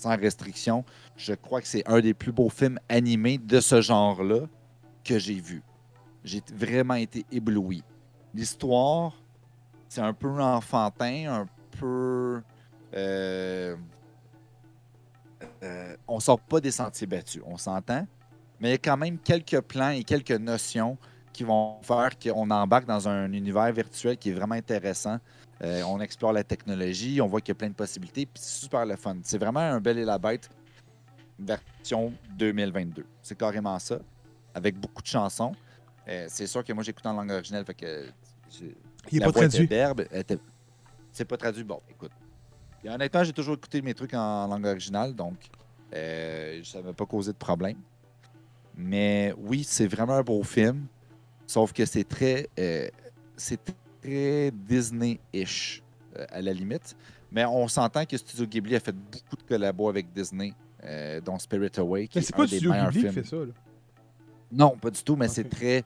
restriction, je crois que c'est un des plus beaux films animés de ce genre-là que j'ai vu. J'ai vraiment été ébloui. L'histoire, c'est un peu enfantin, un peu. euh, euh, on sort pas des sentiers battus, on s'entend, mais il y a quand même quelques plans et quelques notions qui vont faire qu'on embarque dans un univers virtuel qui est vraiment intéressant. Euh, on explore la technologie, on voit qu'il y a plein de possibilités, puis c'est super le fun. C'est vraiment un bel et la bête version 2022. C'est carrément ça, avec beaucoup de chansons. Euh, c'est sûr que moi j'écoute en langue originale, fait que Il est la pas traduit. C'est pas traduit. Bon, écoute. Et honnêtement, j'ai toujours écouté mes trucs en langue originale, donc euh, ça ne m'a pas causé de problème. Mais oui, c'est vraiment un beau film. Sauf que c'est très, euh, c'est très Disney-ish, euh, à la limite. Mais on s'entend que Studio Ghibli a fait beaucoup de collabos avec Disney, euh, dont Spirit Away, qui Mais est, c'est un pas des Studio meilleurs Ghibli qui fait ça, là? Non, pas du tout, mais c'est très,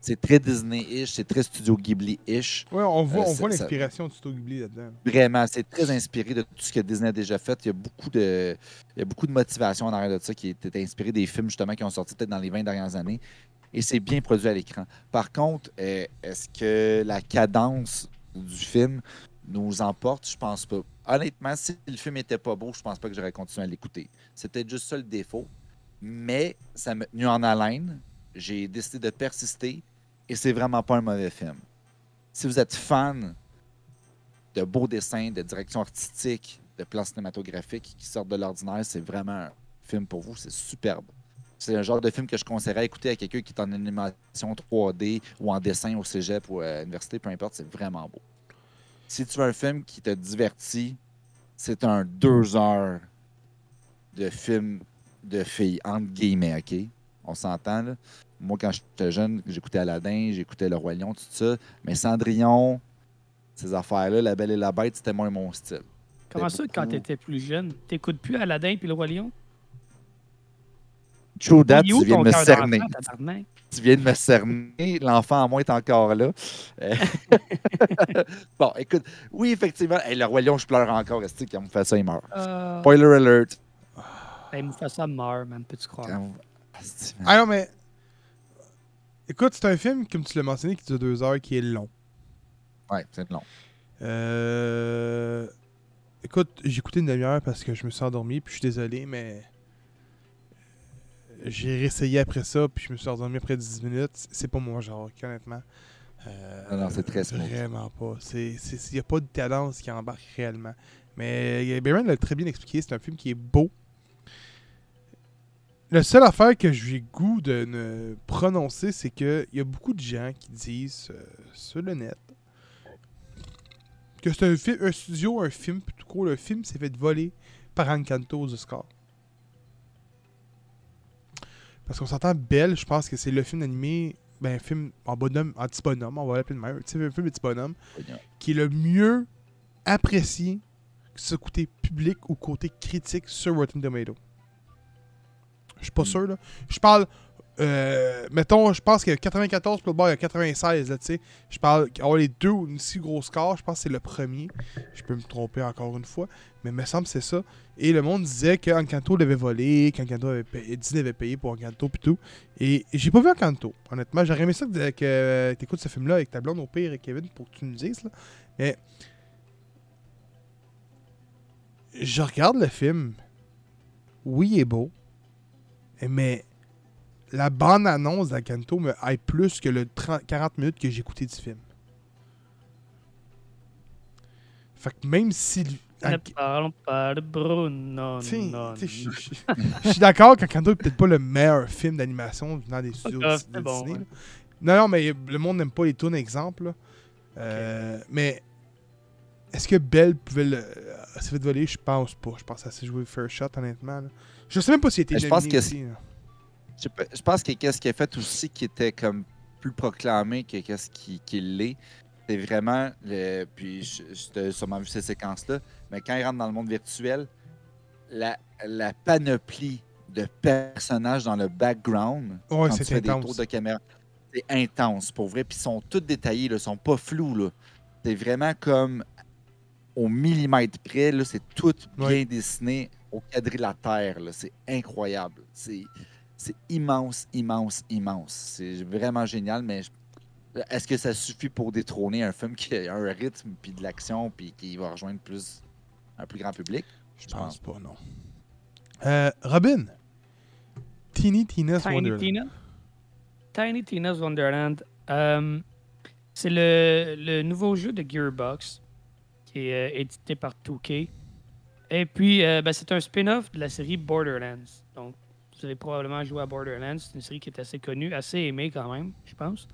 c'est très Disney-ish, c'est très Studio Ghibli-ish. Ouais, on voit, Euh, on voit l'inspiration de Studio Ghibli là-dedans. Vraiment, c'est très inspiré de tout ce que Disney a déjà fait. Il y a beaucoup de, il y a beaucoup de motivation en arrière de ça qui était inspiré des films justement qui ont sorti peut-être dans les 20 dernières années. Et c'est bien produit à l'écran. Par contre, euh, est-ce que la cadence du film nous emporte, je pense pas. Honnêtement, si le film était pas beau, je pense pas que j'aurais continué à l'écouter. C'était juste ça le défaut. Mais ça m'a tenu en haleine. J'ai décidé de persister et c'est vraiment pas un mauvais film. Si vous êtes fan de beaux dessins, de direction artistique, de plans cinématographiques qui sortent de l'ordinaire, c'est vraiment un film pour vous. C'est superbe. C'est un genre de film que je conseillerais à écouter à quelqu'un qui est en animation 3D ou en dessin au cégep ou à l'université, peu importe, c'est vraiment beau. Si tu veux un film qui te divertit, c'est un deux heures de film de filles, entre guillemets, OK? On s'entend, là? Moi, quand j'étais jeune, j'écoutais Aladdin, j'écoutais Le Roi Lion, tout ça. Mais Cendrillon, ces affaires-là, La Belle et la Bête, c'était moins mon style. Comment ça, quand beaucoup- t'étais plus jeune, t'écoutes plus Aladdin puis le Roi Lion? True that, Il tu viens de me cerner. Tu viens de me cerner. L'enfant en moi est encore là. Bon, écoute, oui, effectivement. Hey, le Roi Lion, je pleure encore. Est-ce quand on me fait ça, il meurt. Euh, Spoiler alert. hey, Mufasa meurt, man, peux-tu croire? Ah non, mais. Écoute, c'est un film, comme tu l'as mentionné, qui dure deux heures, qui est long. Ouais, c'est long. Euh... Écoute, j'ai écouté une demi-heure parce que je me suis endormi, puis je suis désolé, mais. J'ai réessayé après ça, puis je me suis endormi après 10 minutes. C'est pas mon genre, honnêtement. Euh, Non, non, c'est très smooth. Vraiment pas. Il n'y a pas de cadence qui embarque réellement. Mais Bayron l'a très bien expliqué. C'est un film qui est beau. La seule affaire que j'ai goût de ne prononcer, c'est qu'il y a beaucoup de gens qui disent euh, sur le net que c'est un, fi- un studio, un film, tout court, le film s'est fait voler par Encanto aux Oscars. Parce qu'on s'entend Belle, je pense que c'est le film animé, ben, un film en bonhomme, en petit bonhomme, on va l'appeler de même, tu sais, un film de petit bonhomme, qui est le mieux apprécié, que ce côté public ou côté critique sur Rotten Tomato. Je suis pas Mm. sûr, là. Je parle, euh, mettons, je pense qu'il y a 94, puis le bord, il y a 96, là, tu sais. Je parle, les deux ou aussi gros scores, je pense que c'est le premier. Je peux me tromper encore une fois, mais il me semble que c'est ça. Et le monde disait qu'Encanto l'avait volé, qu'Encanto avait payé, Disney payé pour Encanto pis tout. Et j'ai pas vu Encanto, honnêtement. J'aurais aimé ça que, que t'écoutes ce film-là avec ta blonde au pire et Kevin pour que tu nous dises, là. Mais. Je regarde le film. Oui, il est beau. Mais la bande-annonce d'Encanto me hype plus que le 30 40 minutes que j'ai écouté du film. Fait que même si. Ne parlons pas de Bruno. Je suis d'accord qu'Encanto est peut-être pas le meilleur film d'animation venant des studios de c'est bon, Disney. ouais. Non, non, mais le monde n'aime pas les tunes, exemple. là. Euh, Mais est-ce que Belle pouvait le. euh, s'est fait voler? Je pense pas. Je pense que ça s'est joué fair shot, honnêtement. là. Je sais même pas s'il était je pense que aussi. Je, pense que qu'est-ce qui a fait aussi qui était comme plus proclamé que qu'est-ce qui, qui l'est, c'est vraiment le. Puis t'ai sûrement vu ces séquences-là, mais quand il rentre dans le monde virtuel, la, la panoplie de personnages dans le background, Ouais, quand tu des tours de caméra, c'est intense pour vrai. Puis ils sont tous détaillés, là, ils sont pas flous. là. C'est vraiment comme au millimètre près, là, c'est tout bien Ouais. dessiné au quadrilatère. là. C'est incroyable. C'est c'est immense, immense, immense. C'est vraiment génial, mais je- est-ce que ça suffit pour détrôner un film qui a un rythme, puis de l'action, puis qui va rejoindre plus un plus grand public? Je pense pas, non. Euh, Robin. Teeny Tina's Tiny Wonderland. Tina? Tiny Tina's Wonderland. Euh, c'est le, le nouveau jeu de Gearbox qui est euh, édité par 2K. Et puis, euh, ben, c'est un spin-off de la série Borderlands. Donc, vous avez probablement joué à Borderlands. C'est une série qui est assez connue, assez aimée quand même, je pense.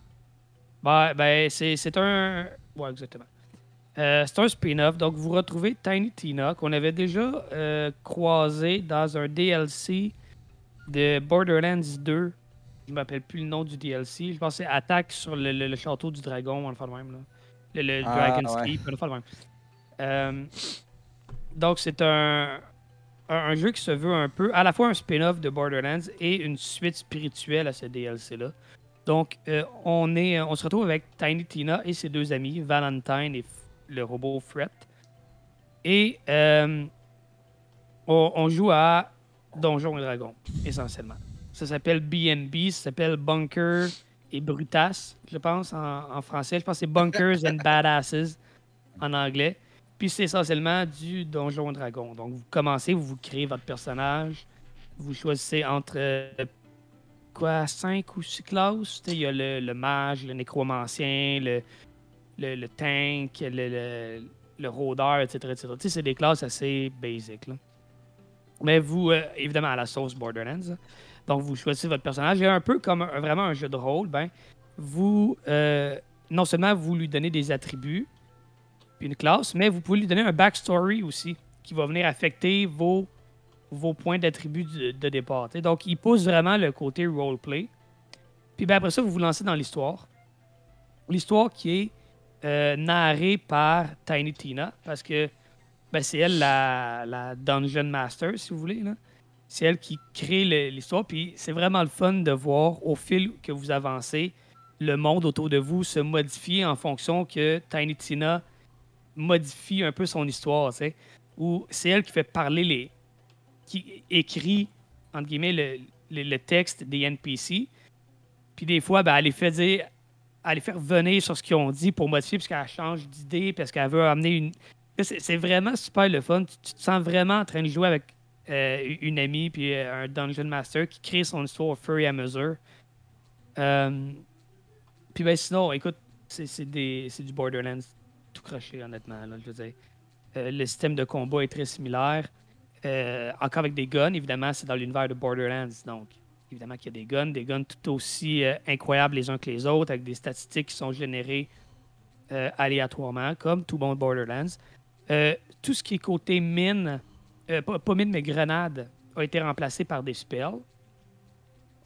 Ben, ben c'est un. Ouais, exactement. Euh, c'est un spin-off. Donc, vous retrouvez Tiny Tina, qu'on avait déjà euh, croisé dans un DLC de Borderlands 2. Je ne me rappelle plus le nom du DLC. Je pense que c'est Attaque sur le, le- le château du dragon, on le fait de même. Là. Le, le Ah, Dragon's ouais. Keep, on le fait de même. Euh, donc, c'est un, un, jeu qui se veut un peu à la fois un spin-off de Borderlands et une suite spirituelle à ce DLC-là. Donc, euh, on, est, on se retrouve avec Tiny Tina et ses deux amis, Valentine et le robot Fred. Et euh, on, on joue à Donjons et Dragons, essentiellement. Ça s'appelle BNB, ça s'appelle Bunker et Brutas, je pense, en, en français. Je pense que c'est Bunkers and Badasses. en anglais. Puis c'est essentiellement du Donjon Dragon. Donc vous commencez, vous, créez votre personnage. Vous choisissez entre euh, quoi, 5 ou 6 classes. Il y a le, mage, le nécromancien, le, le, tank, le, le, rôdeur, etc. etc. C'est des classes assez basiques. Mais vous, euh, évidemment, à la sauce Borderlands. là. Donc, vous choisissez votre personnage. Et un peu comme un- vraiment un jeu de rôle, ben, vous, euh, non seulement vous lui donnez des attributs, puis une classe, mais vous pouvez lui donner un backstory aussi, qui va venir affecter vos, vos points d'attributs de, départ. Donc, il pousse vraiment le côté roleplay. Puis ben, après ça, vous vous lancez dans l'histoire. L'histoire qui est euh, narrée par Tiny Tina, parce que ben, c'est elle la, la Dungeon Master, si vous voulez. C'est elle qui crée l'histoire. Puis c'est vraiment le fun de voir au fil que vous avancez, le monde autour de vous se modifier en fonction que Tiny Tina modifie un peu son histoire. tu sais. Ou c'est elle qui fait parler les. qui écrit, entre guillemets, le, le- texte des NPC. Puis des fois, ben, elle les fait dire. Elle les fait revenir sur ce qu'ils ont dit pour modifier, parce qu'elle change d'idée, parce qu'elle veut amener une. C'est vraiment super le fun. Tu, te sens vraiment en train de jouer avec euh, une amie puis euh, un Dungeon Master qui crée son histoire au fur et à mesure. Euh, puis ben sinon, écoute, c'est du Borderlands tout croché, honnêtement. là, je veux dire. Euh, le système de combat est très similaire. Euh, encore avec des guns, évidemment, c'est dans l'univers de Borderlands. Donc, évidemment qu'il y a des guns, des guns tout aussi euh, incroyables les uns que les autres, avec des statistiques qui sont générées aléatoirement, comme tout bon Borderlands. Tout ce qui est côté mine, pas, pas mine, mais grenade, a été remplacé par des spells.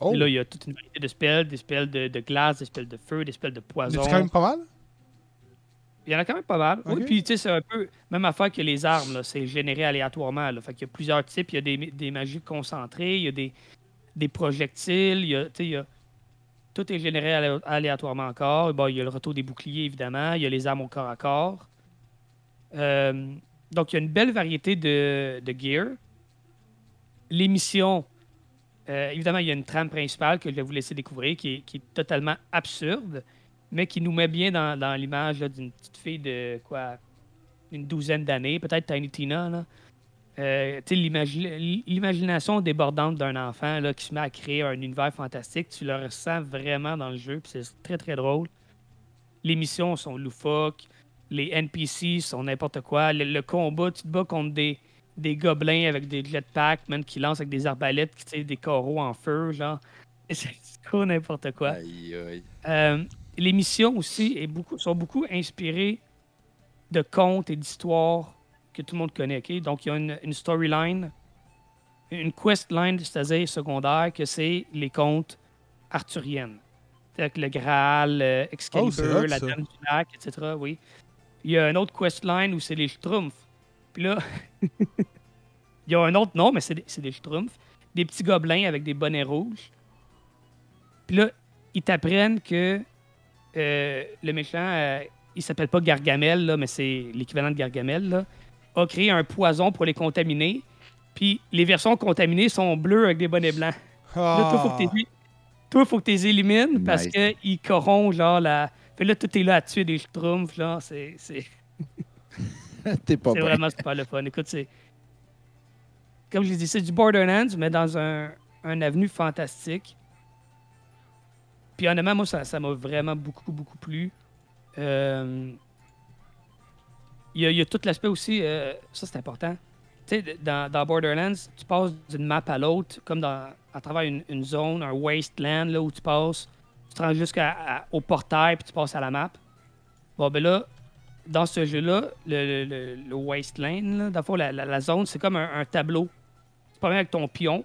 Oh, Et Là, il y a toute une variété de spells, des spells de, de glace, des spells de feu, des spells de poison. a quand même pas mal? Il y en a quand même pas mal. Oui, puis tu sais, c'est un peu même affaire que les armes, c'est généré aléatoirement. Là. Fait qu'il y a plusieurs types. Il y a des, des magies concentrées, il y a des, des projectiles, il y a, tu sais, il y a- tout est généré alé- aléatoirement encore. Bon, il y a le retour des boucliers, évidemment. Il y a les armes au corps à corps. Euh, donc, il y a une belle variété de, de gear. Les missions, euh, évidemment, il y a une trame principale que je vais vous laisser découvrir qui est, qui est totalement absurde mais qui nous met bien dans, dans l'image d'une petite fille de quoi une douzaine d'années, peut-être Tiny Tina. Là. Euh, tu sais, l'imagi- l'imagination débordante d'un enfant là, qui se met à créer un univers fantastique, tu le ressens vraiment dans le jeu, puis c'est très très drôle. Les missions sont loufoques, les NPC sont n'importe quoi. Le, le combat, tu te bats contre des, des gobelins avec des jetpacks, man, qui lancent avec des arbalètes, qui tirent des coraux en feu, genre. C'est trop n'importe quoi. Aïe, aïe. Euh, les missions aussi est beaucoup, sont beaucoup inspirées de contes et d'histoires que tout le monde connaît. ok? Donc, il y a une, une storyline, une questline, c'est-à-dire secondaire, que c'est les contes arthuriennes. Avec le Graal, Excalibur, Oh, hot, la. Dame du Lac, etc. Oui. Il y a un autre questline où c'est les Schtroumpfs. Puis là, il y a un autre nom, mais c'est des, c'est des Schtroumpfs. Des petits gobelins avec des bonnets rouges. Puis là, ils t'apprennent que euh, le méchant, euh, il s'appelle pas Gargamel, là, mais c'est l'équivalent de Gargamel, là, a créé un poison pour les contaminer. Puis les versions contaminées sont bleues avec des bonnets blancs. Là, toi, faut que t'es- toi, faut que tu les élimines parce qu'ils corrompent, genre, la. Fait là, tout est là à tuer des schtroumpfs, là. C'est c'est- T'es pas c'est vraiment super le fun. Écoute, c'est. Comme je l'ai dit, c'est du Borderlands, mais dans un, un avenue fantastique. Puis honnêtement, moi, ça m'a vraiment beaucoup, beaucoup plu. Euh, Il y, a, tout l'aspect aussi, euh, ça c'est important. Tu sais, dans, Borderlands, tu passes d'une map à l'autre, comme dans, à travers une, zone, un wasteland, là où tu passes, tu te rends jusqu'au portail, puis tu passes à la map. Bon, ben là, dans ce jeu-là, le, wasteland, dans le fond, la zone, c'est comme un, un tableau. Tu te promènes avec ton pion,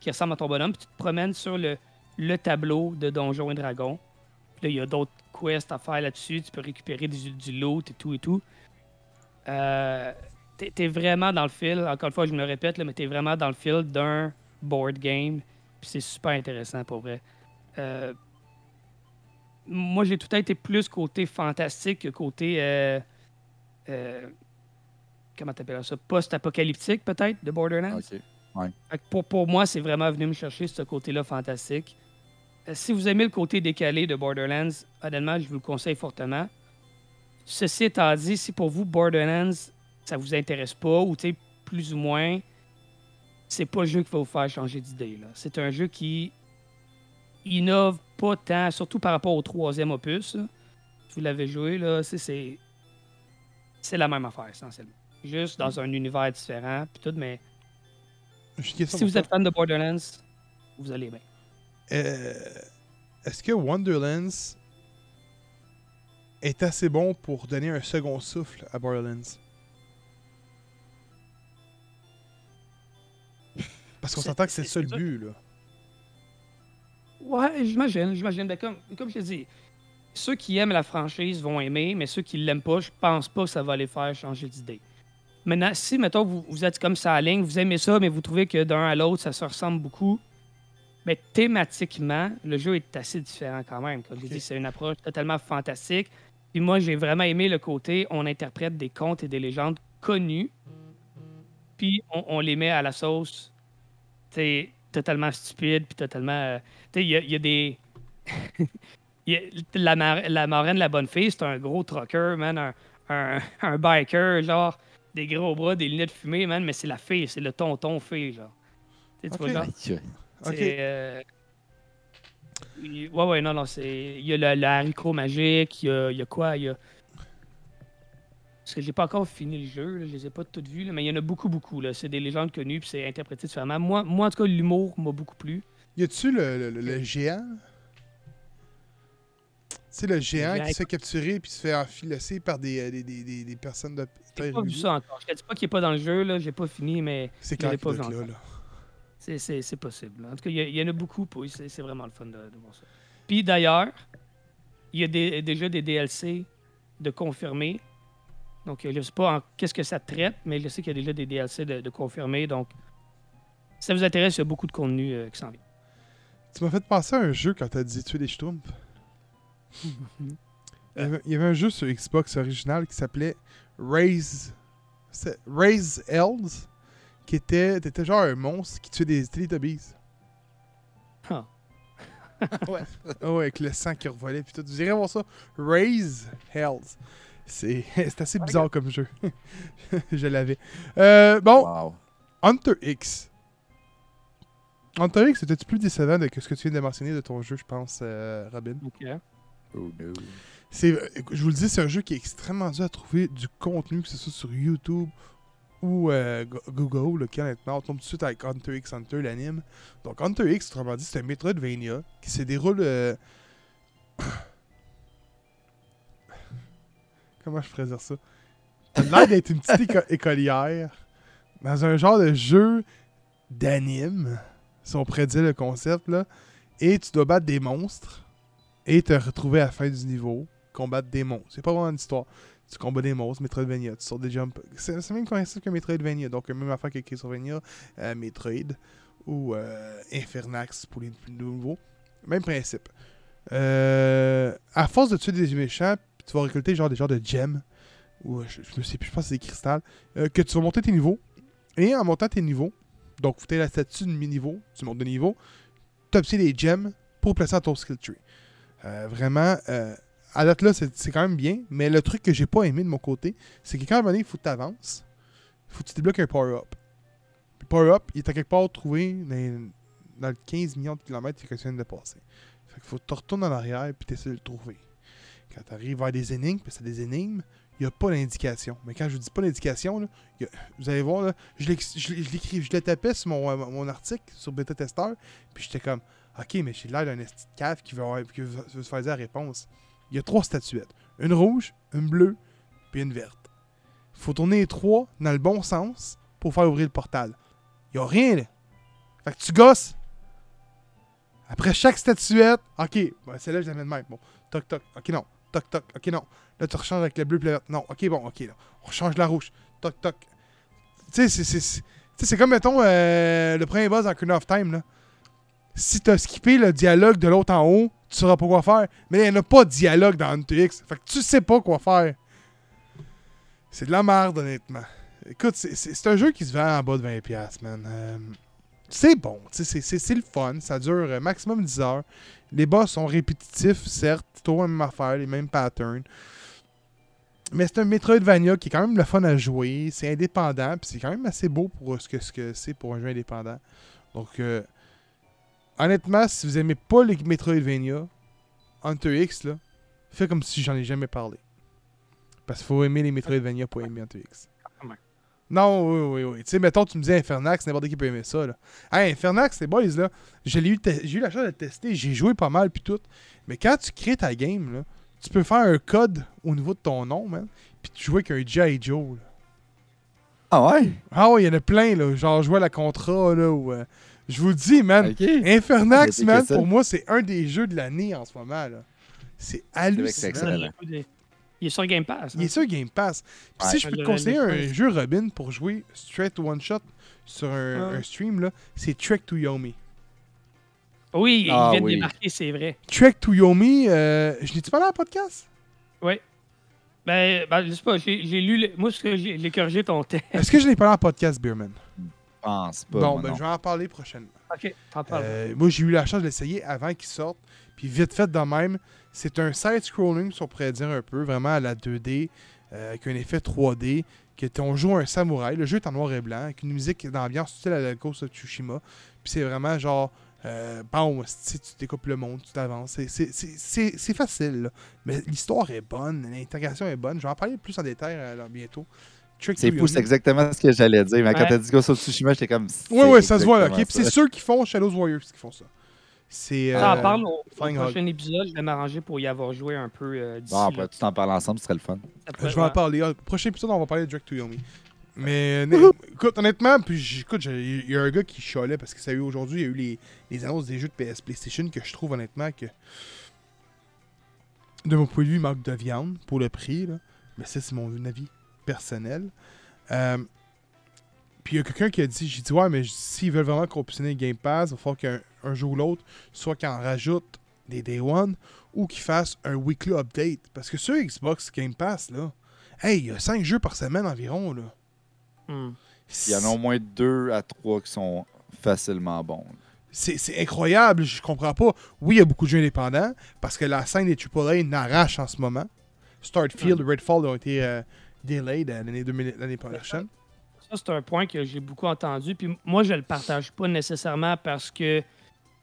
qui ressemble à ton bonhomme, puis tu te promènes sur le, le tableau de Donjons et Dragons. Puis là, il y a d'autres quests à faire là-dessus. Tu peux récupérer du, du loot et tout et tout. Euh, t'es, t'es vraiment dans le fil. Encore une fois, je me le répète, là, mais t'es vraiment dans le fil d'un board game. Puis c'est super intéressant pour vrai. Euh, moi, j'ai tout temps été plus côté fantastique que côté. euh, euh, comment t'appelles ça? Post-apocalyptique, peut-être, de Borderlands? Pour, pour moi, c'est vraiment venu me chercher ce côté-là fantastique. Euh, si vous aimez le côté décalé de Borderlands, honnêtement, je vous le conseille fortement. Ceci étant dit, si pour vous Borderlands, ça vous intéresse pas, ou tu sais, plus ou moins, c'est pas le jeu qui va vous faire changer d'idée. C'est un jeu qui innove pas tant, surtout par rapport au troisième opus. là. Si vous l'avez joué, là, c'est- c'est la même affaire, essentiellement. Juste dans un univers différent, puis tout, mais si vous êtes fan de Borderlands, vous allez bien. Euh, Est-ce que Wonderlands est assez bon pour donner un second souffle à Borderlands? Parce qu'on s'entend que c'est le seul but, là. Ouais, j'imagine, j'imagine. Ben, comme, comme je te dis, ceux qui aiment la franchise vont aimer, mais ceux qui l'aiment pas, je pense pas que ça va les faire changer d'idée. Maintenant, si, mettons, vous, vous êtes comme ça à la ligne, vous aimez ça, mais vous trouvez que d'un à l'autre, ça se ressemble beaucoup, mais thématiquement, le jeu est assez différent quand même. Comme je dis, c'est une approche totalement fantastique. Puis moi, j'ai vraiment aimé le côté, on interprète des contes et des légendes connues, puis on, on les met à la sauce, sais, totalement stupide, puis totalement... euh, tu sais, il y, a- il y a des... il y a- la, mar- la marraine, la bonne fille, c'est un gros trucker, man, un, un, un biker, genre, des gros bras, des lunettes fumées, man, mais c'est la fille, c'est le tonton fille, genre. Tu vois, genre. Ok. euh, Ouais, ouais, non, non, c'est. Il y a le, le haricot magique, il y a, il y a quoi Il y a. Parce que j'ai pas encore fini le jeu, là, je les ai pas toutes vues, là, mais il y en a beaucoup, beaucoup. Là. C'est des légendes connues, puis c'est interprété différemment. Moi, moi, en tout cas, l'humour m'a beaucoup plu. Y a-tu le, le- géant? Tu sais, le géant qui se fait capturer puis se fait enfilasser par des, euh, des, des, des- des personnes de J'ai pas vu ça encore. Je te dis pas qu'il est pas dans le jeu, là, j'ai pas fini, mais C'est clair l'ai qu'il pas vu être là, là. C'est, possible. En tout cas, il y, en a beaucoup, c'est, c'est vraiment le fun de, de voir ça. Puis d'ailleurs, il y a des- déjà des DLC de confirmés. Donc, je sais pas en qu'est-ce que ça traite, mais je sais qu'il y a déjà des DLC de, de confirmés. Donc, si ça vous intéresse, il y a beaucoup de contenu euh, qui s'en vient. Tu m'as fait penser à un jeu quand t'as dit tuer des schtroumpfs. il, y avait, il y avait un jeu sur Xbox original qui s'appelait Raise... Raise Hells, qui était... T'étais genre un monstre qui tuait des Teletubbies. Ah. Ouais. Ah ouais, avec le sang qui revolait puis tout. Vous irez voir ça. Raise Hells. C'est c'est assez bizarre comme jeu. Je l'avais. Euh, bon, Wow. Hunter X. Hunter X, c'était-tu plus décevant de que ce que tu viens de mentionner de ton jeu, je pense, euh, Robin? OK. Oh no. C'est, euh, je vous le dis, c'est un jeu qui est extrêmement dur à trouver du contenu, que ce soit sur YouTube ou euh, Go- Google, lequel honnêtement, on tombe tout de suite avec Hunter X Hunter, l'anime. Donc Hunter X, autrement dit, c'est un Metroidvania qui se déroule... euh, Comment je pourrais dire ça? T'as l'air d'être une petite éco- écolière dans un genre de jeu d'anime, si on dire le concept, là, et tu dois battre des monstres et te retrouver à la fin du niveau, combattre des monstres. C'est pas vraiment une histoire. Tu combats des monstres, Metroidvania, tu sors des jumps. C'est le même concept que Metroidvania, donc même affaire que Castlevania, euh, Metroid ou euh, Infernax pour les plus nouveaux. Même principe. Euh, à force de tuer des méchants, tu vas récolter genre des genres de gemmes, ou euh, je, je sais plus, je pense c'est des cristals, euh, que tu vas monter tes niveaux. Et en montant tes niveaux, donc tu as la statue de mi-niveau, tu montes de niveau, tu obtiens des gemmes pour placer dans ton skill tree. Euh, vraiment, à date là, c'est quand même bien, mais le truc que j'ai pas aimé de mon côté, c'est que quand à un moment donné, il faut que tu avances, il faut que tu débloques un power-up. Le power-up, il est à quelque part trouvé dans, dans le 15 millions de kilomètres que tu viens de passer. Fait faut que tu retournes en arrière et tu essaies de le trouver. Quand tu arrives vers des énigmes, puis c'est des énigmes, il n'y a pas d'indication. Mais quand je dis pas d'indication, vous allez voir, là, je l'écris- je le tapais sur mon, euh, mon article sur Beta Tester, puis j'étais comme, ok, mais j'ai l'air d'un cave qui veut, qui veut se faire dire la réponse. Il y a trois statuettes. Une rouge, une bleue, puis une verte. faut tourner les trois dans le bon sens pour faire ouvrir le portal. Il a rien, là. Fait que tu gosses. Après chaque statuette, ok, bon, celle-là, je la de même. Bon, toc, toc, ok, non. Toc, toc, ok, non. Là, tu rechanges avec le bleu et le vert. Non, ok, bon, ok. On change la rouge. Toc, toc. Tu sais, c'est- comme, mettons, euh, le premier boss dans Ocarina of Time, là. Si t'as skippé le dialogue de l'autre en haut, tu sauras pas quoi faire. Mais il n'y en a pas de dialogue dans Hunter X. Fait que tu sais pas quoi faire. C'est de la merde, honnêtement. Écoute, c'est- c'est c'est un jeu qui se vend en bas de 20$, man. Euh, c'est bon, c'est- c'est c'est le fun. Ça dure euh, maximum 10 heures. Les boss sont répétitifs, certes. Toujours la même affaire, les mêmes patterns. Mais c'est un Metroidvania qui est quand même le fun à jouer. C'est indépendant. Puis c'est quand même assez beau pour ce que ce que c'est pour un jeu indépendant. Donc, euh, honnêtement, si vous aimez pas les Metroidvania, Hunter X, là, faites comme si j'en ai jamais parlé. Parce qu'il faut aimer les Metroidvania pour aimer Hunter X. Non, oui, oui, oui. Tu sais, mettons, tu me dis Infernax, n'importe qui peut aimer ça, là. Hey, Infernax, les boys, là, j'ai eu, la chance de le tester, j'ai joué pas mal, puis tout. Mais quand tu crées ta game, là, tu peux faire un code au niveau de ton nom, man, puis tu joues avec un G.I. Joe, là. Ah ouais? Ah ouais, il y en a plein, là. Genre, jouer à la Contra, là, ou... euh, je vous dis, man. Infernax, man, pour moi, c'est un des jeux de l'année en ce moment, là. C'est hallucinant. excellent. Il est sur Game Pass. Il est hein? sur Game Pass. Puis Ouais. si je peux te conseiller un jeu Robin pour jouer straight one shot sur un, Ah. un stream, là, c'est Trek to Yomi. Oui, Ah il vient de oui. débarquer, c'est vrai. Trek to Yomi, euh, je l'ai-tu parlé en podcast? Ben, ben, je sais pas, j'ai lu. le- Moi, ce que j'ai j'ai corrigé ton texte. Est-ce que je l'ai parlé en podcast, Beerman? Je pense pas. bon, ben, non. je vais en parler prochainement. Ok, t'en parles. Euh, moi, j'ai eu la chance de l'essayer avant qu'il sorte. Puis vite fait de même, c'est un side-scrolling, si on pourrait dire un peu, vraiment à la 2D, euh, avec un effet 3D, que on joue un samouraï. Le jeu est en noir et blanc, avec une musique d'ambiance style à la Ghost of Tsushima. Puis c'est vraiment genre, euh, bon, si tu découpes le monde, tu t'avances. C'est- c'est- C'est c'est- c'est facile, là. mais l'histoire est bonne, l'intégration est bonne. Je vais en parler plus en détail euh, alors, bientôt. C'est fou, c'est exactement ce que j'allais dire. Mais quand Ouais. t'as dit Ghost of Tsushima, j'étais comme. Oui, oui, ça se voit là. exactement ok? Puis c'est ceux qui font Shadows Warriors qui font ça. C'est. Ça en euh, parle au, au prochain épisode. Je vais m'arranger pour y avoir joué un peu euh. Bon, après, tu t'en parles ensemble, ce serait le fun. Ça pourrait- Je vais en ouais. parler. Ah, prochain épisode, on va parler de Drake to Yomi. Mais écoute, honnêtement, puis écoute, j'ai- il y a un gars qui chialait parce que ça a eu aujourd'hui, il y a eu les, les annonces des jeux de PS PlayStation que je trouve honnêtement que de mon point de vue, il manque de viande pour le prix. Là. Mais ça, c'est mon avis personnel. Euh, puis il y a quelqu'un qui a dit, j'ai dit ouais, mais s'ils veulent vraiment compétitionner Game Pass, il va falloir qu'un un jour ou l'autre, soit qu'ils en rajoutent des Day One ou qu'ils fassent un weekly update. Parce que sur Xbox Game Pass, là, hey, il y a 5 jeux par semaine environ. Là. Hmm. Il y en a au moins deux à trois qui sont facilement bons. C'est incroyable, je comprends pas. Oui, il y a beaucoup de jeux indépendants parce que la scène des AAA n'arrache en ce moment. Starfield, Redfall ont été euh, delayed à l'année 2000 l'année prochaine. Ça, c'est un point que j'ai beaucoup entendu. Puis moi, je le partage pas nécessairement parce que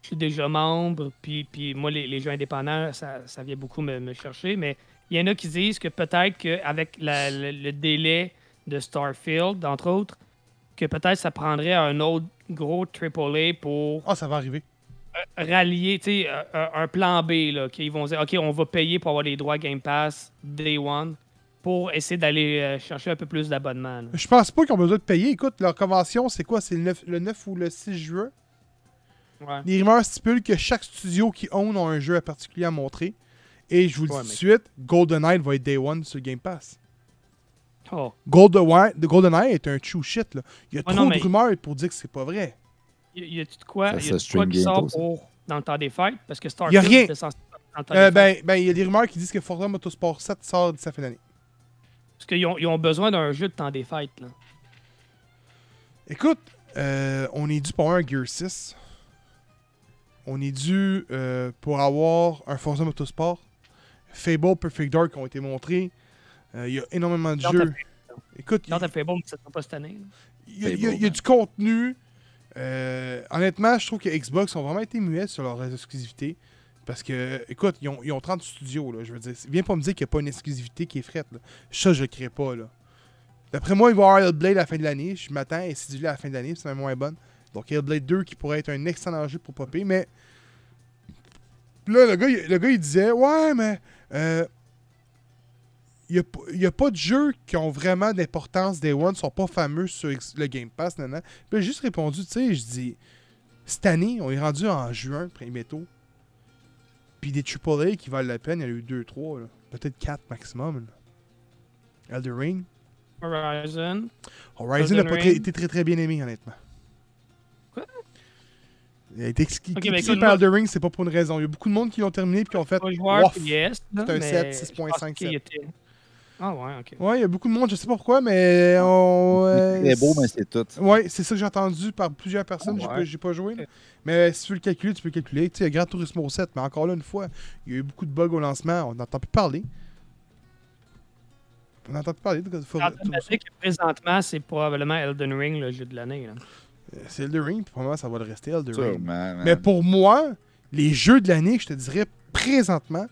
je suis déjà membre. Puis, puis moi, les, les jeux indépendants, ça, ça vient beaucoup me, me chercher. Mais il y en a qui disent que peut-être qu'avec le, le délai de Starfield, entre autres, que peut-être ça prendrait un autre gros AAA pour Ah, ça va arriver. rallier, tu sais, un, un- un plan B, là, qu'ils vont dire, OK, on va payer pour avoir les droits Game Pass Day One pour essayer d'aller euh, chercher un peu plus d'abonnements. Je pense pas qu'ils ont besoin de payer. Écoute, leur convention, c'est quoi? C'est le 9, le 9 ou le 6 juin Ouais. Les rumeurs stipulent que chaque studio qui own a un jeu à particulier à montrer. Et je vous le Ouais, dis tout de mais- suite, GoldenEye va être Day One sur Game Pass. Oh. GoldenEye, GoldenEye est un true shit. Là. Il y a Ouais, trop non, de rumeurs pour dire que c'est pas vrai. Y, y a-tu de quoi, Ça, y a stream quoi qui sort pour, dans le temps des fêtes? Parce que Y a Starfield, rien. c'était censé sortir dans le temps Euh, des fêtes. ben, ben, il y a des rumeurs qui disent que Forza Motorsport 7 sort d'ici la fin d'année. Parce qu'ils ont, ils ont besoin d'un jeu de temps des fêtes. Là. Écoute, euh, on est dû pour avoir un Gear 6. On est dû euh, pour avoir un Forza Motorsport. Fable, Perfect Dark ont été montrés. Euh, Il y a énormément de Dans jeux. Écoute, mais ça sera pas cette année. là. il y y a- il y a du contenu. Euh, honnêtement, je trouve que Xbox ont vraiment été muets sur leurs exclusivités. Parce que, écoute, ils ont, ils ont 30 studios, là. Je veux dire, viens pas me dire qu'il n'y a pas une exclusivité qui est frette, là. Ça, je le crée pas, là. D'après moi, il va y avoir Hellblade à la fin de l'année. Je m'attends à Sidulé à la fin de l'année, c'est même moins bonne. Donc, Hellblade 2 qui pourrait être un excellent jeu pour popper, mais. Là, le gars, le gars, il disait Ouais, mais. euh, il n'y a, pas de jeux qui ont vraiment d'importance Day One, sont pas fameux sur le Game Pass. Nan, nan. Puis j'ai juste répondu, tu sais, je dis, cette année, on est rendu en juin, premier. Puis des AAA qui valent la peine, il y en a eu 2-3, peut-être 4 maximum. là. Elder Ring. Horizon. Horizon n'a pas très- été très très bien aimé, honnêtement. Quoi? Il a été exquis Ok, mais critiqué écoute, par Elder Ring, c'est pas pour une raison. Il y a beaucoup de monde qui l'ont terminé et qui ont fait. C'est un mais 7, je 6.5, pense qu'il était- Ah ouais, ok. Ouais, il y a beaucoup de monde, je sais pas pourquoi, mais on. euh, C'est beau, mais c'est tout. Ouais, c'est ça que j'ai entendu par plusieurs personnes. J'ai Ouais. pas- J'ai pas, joué. là. Mais si tu veux le calculer, tu peux le calculer. Tu sais, il y a Gran Turismo 7, mais encore là, une fois, il y a eu beaucoup de bugs au lancement. On n'entend plus parler. On entend parler de God que présentement, c'est probablement Elden Ring le jeu de l'année. là. Euh, C'est Elden Ring, puis pour moi, ça va le rester Elden Ring. Sûrement. Mais pour moi, les jeux de l'année, je te dirais présentement,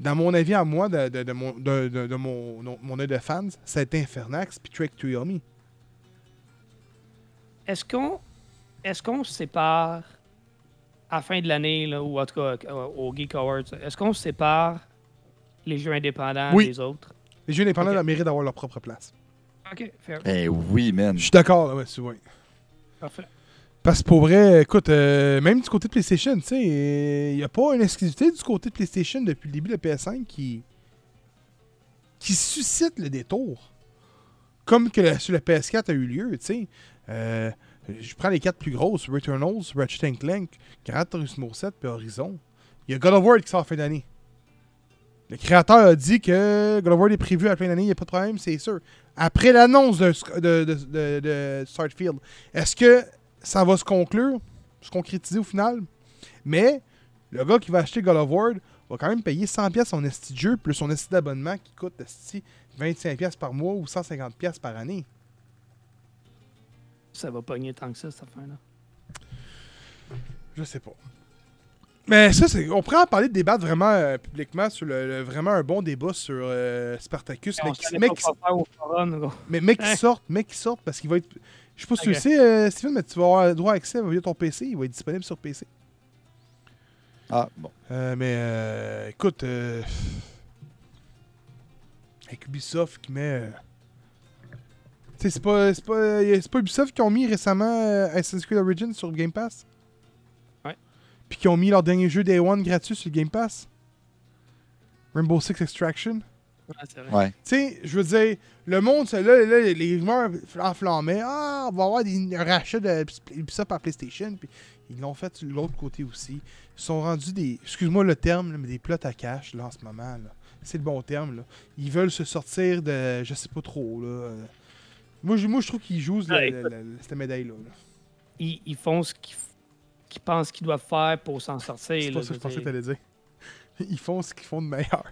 dans mon avis à moi, de, de- de mon, de, de- de mon, mon œil de fans, été Infernax puis Trek to Yomi. Est-ce qu'on est-ce qu'on se sépare à la fin de l'année, là, ou en tout cas euh, au Geek Awards, est-ce qu'on se sépare les jeux indépendants Oui. des autres? Les jeux indépendants Ok. méritent d'avoir leur propre place. Ok, fair. Eh oui, man. Je suis d'accord, là, ouais, c'est vrai. Parfait. Parce que pour vrai, écoute, euh, même du côté de PlayStation, tu sais, il n'y a pas une exclusivité du côté de PlayStation depuis le début de la PS5 qui, qui suscite le détour. Comme que le- sur le PS4 a eu lieu, tu sais. Euh, je prends les quatre plus grosses, Returnals, Ratchet Clank, Gran Turismo 7 puis Horizon. Il y a God of War qui sort fin d'année. Le créateur a dit que God of War est prévu à la fin d'année, il n'y a pas de problème, c'est sûr. Après l'annonce de, de, de, est-ce que ça va se conclure, se concrétiser au final? Mais le gars qui va acheter God of War va quand même payer 100$ son esti de jeu plus son esti d'abonnement qui coûte esti 25$ par mois ou 150$ par année. Ça va pogner tant que ça, cette affaire-là. Je sais pas. Mais ça, c'est. On pourrait en parler de débattre vraiment euh, publiquement sur le, le- vraiment un bon débat sur euh, Spartacus. Mais qui, mais qui- mais, mais qui Hein? sorte, mais qui sorte parce qu'il va être. Je sais pas si tu le Ok. sais, euh, Steven, mais tu vas avoir droit à accès via ton PC. Il va être disponible sur PC. Ah, bon. Euh, mais euh, écoute, euh, avec Ubisoft qui met. euh, tu sais, c'est pas, c'est, pas, pas Ubisoft qui ont mis récemment euh, Assassin's Creed Origins sur le Game Pass? Ouais. Puis qui ont mis leur dernier jeu Day One gratuit sur le Game Pass? Rainbow Six Extraction? Ouais. Tu sais, je veux dire, le monde, ça, là, là, les rumeurs enflammaient. Ah, on va avoir des, un rachat de Ubisoft par PlayStation. Puis ils l'ont fait de l'autre côté aussi. Ils sont rendus des, excuse-moi le terme, là, mais des plots à cash, là, en ce moment. là. C'est le bon terme, là. Ils veulent se sortir de, je sais pas trop, là. Moi, je, moi, je trouve qu'ils jouent la- Ouais, la- la- cette médaille-là. là. Ils, ils font ce qu'ils pensent qu'ils doivent faire pour s'en sortir. C'est pas ça je que je pensais que t'allais dire. Ils font ce qu'ils font de meilleur.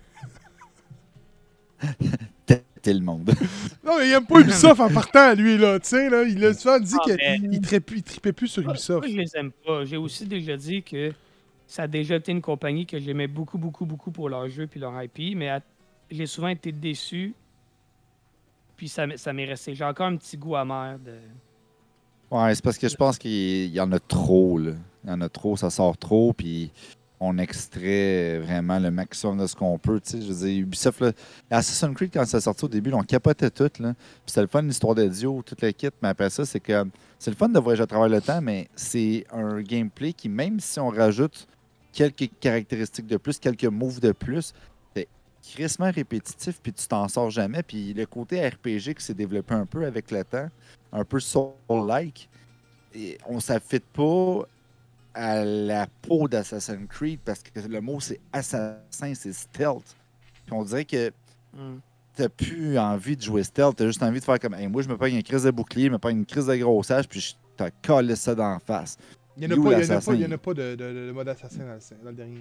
T'es le monde. Non, mais il aime pas Ubisoft en partant, lui, là. Tu sais, là, il a souvent dit Ah, qu'il il trippait plus sur Ubisoft. moi, je les aime pas. J'ai aussi déjà dit que ça a déjà été une compagnie que j'aimais beaucoup, beaucoup, beaucoup pour leur jeu puis leur IP, mais à- j'ai souvent été déçu. Puis ça, m'est- ça m'est resté. J'ai encore un petit goût amer de. Ouais, c'est parce que je pense qu'il y en a trop, là. Il y en a trop, ça sort trop, puis on extrait vraiment le maximum de ce qu'on peut. Je veux dire, Ubisoft, là, Assassin's Creed, quand ça sorti au début, on capotait tout, là. C'était le fun, l'histoire de Dio, toute la kit, mais après ça, c'est que c'est le fun de voyager à travers le temps, mais c'est un gameplay qui, même si on rajoute quelques caractéristiques de plus, quelques moves de plus, c'est crissement répétitif, puis tu t'en sors jamais. Puis le côté RPG qui s'est développé un peu avec le temps, un peu soul-like, on s'affite pas à la peau d'Assassin's Creed parce que le mot c'est assassin, c'est stealth. Puis on dirait que Hmm. t'as plus envie de jouer stealth, t'as juste envie de faire comme Hey, moi je me prends une crise de bouclier, je me prends une crise de grossage, puis je te colle ça d'en face. Il n'y en a pas, en en a de, de- de- de mode assassin dans le, dans le dernier.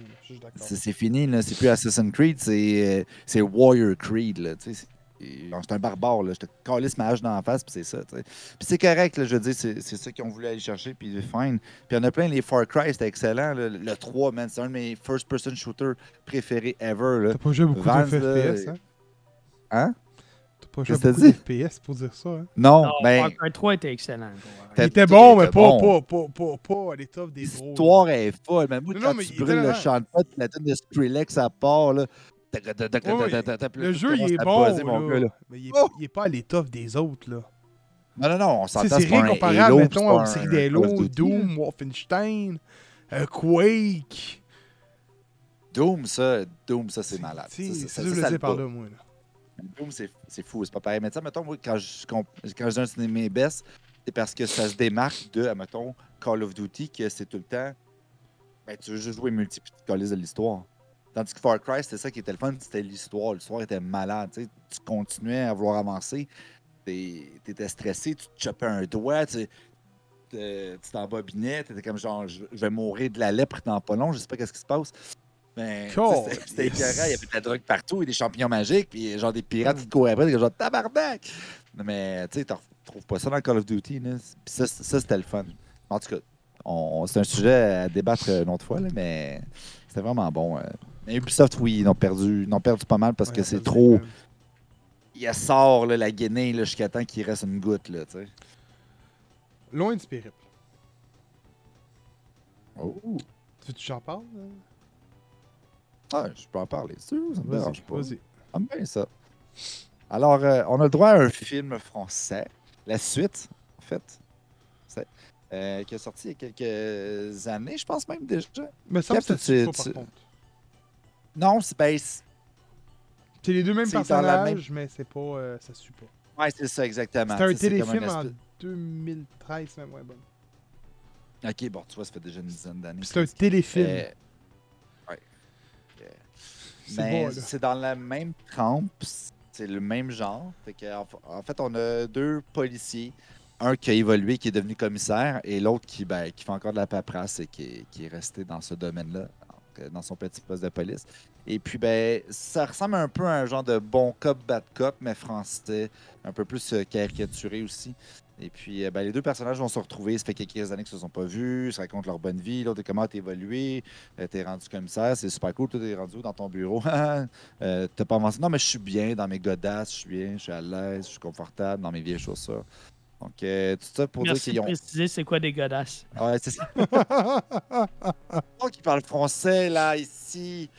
C'est fini, là. C'est plus Assassin's Creed, c'est euh, Warrior Creed, là. C'est c'est un barbare, là. Je te calisse ma hache dans la face, puis c'est ça, tu sais. Puis c'est correct, là, je veux dire, c'est ça qu'ils ont voulu aller chercher, puis fine. Puis il y en a plein, les Far Cry, c'était excellent, là. Le 3, man, c'est un de mes first-person shooters préférés ever, là. T'as pas joué beaucoup Vance, de là, FPS, hein? Hein? T'as pas joué beaucoup FPS pour dire ça, hein? Non, Non, ben, Far Cry 3 était excellent. Il était bon, mais pas, bon. pas, pas, pas, pas à l'étoffe des gros. là. l'histoire est folle. Mais moi, Non, quand non, mais tu brûles le là. champ de la tune de Skrillex à part, là. Le jeu, il est bon, mais il est, Oh! il est pas à l'étoffe des autres, là. Non, non, non, on s'entend. c'est rien un comparable, mettons, aux séries un d'Halo. Doom, Wolfenstein, euh, Quake. Doom, ça, Doom, ça, c'est malade. Ça, ça, C'est ça, ça que je ça le par là, moi. Là. Doom, c'est fou, c'est pas pareil. Mais sais, mettons, moi, quand je, quand je donne c'est mes best, c'est parce que ça se démarque de, mettons, Call of Duty, que c'est tout le temps. Ben, tu veux juste jouer multi puis tu te calisses de l'histoire. Tandis que Far Cry, c'était ça qui était le fun, c'était l'histoire. L'histoire était malade. Tu continuais à vouloir avancer. T'étais stressé, tu te chopais un doigt, tu te- tu t'embobinais, t'étais comme genre, je vais mourir de la lèpre dans pas long, je sais pas qu'est-ce qui se passe. Mais Cool. sais, c'était écœurant, il y avait de la drogue partout, et des champignons magiques, puis genre des pirates qui couraient après, genre tabarnak! Mais tu sais, t'en retrouves pas ça dans Call of Duty, là. Puis ça, ça c'était le fun. En tout cas, c'est un sujet à débattre une autre fois, là, mais c'était vraiment bon. euh. Mais Ubisoft, oui, ils ont perdu, ils ont perdu pas mal parce que c'est trop. Il sort là, la guinée jusqu'à temps qu'il reste une goutte, là. Loin du périple. Oh. Tu veux que j'en parle? hein? Ah, je peux en parler, c'est sûr, ça me dérange pas. vas-y. J'aime bien ça. Alors, euh, on a le droit à un film français, la suite, en fait, c'est, euh, qui est sorti il y a quelques années, je pense même déjà. Mais ça tu- par contre. Non, c'est ben, c'est- les deux mêmes c'est dans la personnages, mais c'est pas... euh, ça suit pas. ouais, c'est ça exactement. Un c'est comme téléfilm un en espèce- 2013, même, ouais, bon. Ok, bon, tu vois, ça fait déjà une dizaine d'années. C'est un téléfilm. Euh, ouais. Euh, Mais c'est dans la même trempe, c'est le même genre. Fait que, en, fait, on a deux policiers. Un qui a évolué, qui est devenu commissaire, et l'autre qui, ben, qui fait encore de la paperasse et qui est, qui est resté dans ce domaine-là, dans son petit poste de police. Et puis, ben, ça ressemble un peu à un genre de bon cop, bad cop, mais français, un peu plus euh, caricaturé aussi. Et puis, euh, ben, les deux personnages vont se retrouver. Ça fait quelques années qu'ils se sont pas vus. Ils se racontent leur bonne vie. L'autre, comment t'es évolué? Euh, t'es rendu commissaire? C'est super cool. Toi, t'es rendu dans ton bureau? Euh, t'as pas avancé? Non, mais je suis bien dans mes godasses. Je suis bien. Je suis à l'aise. Je suis confortable dans mes vieilles chaussures. Donc, euh, tout ça pour Merci dire qu'ils ont. préciser c'est quoi des godasses. Ouais, c'est ça. Donc, ils parlent français, là, ici.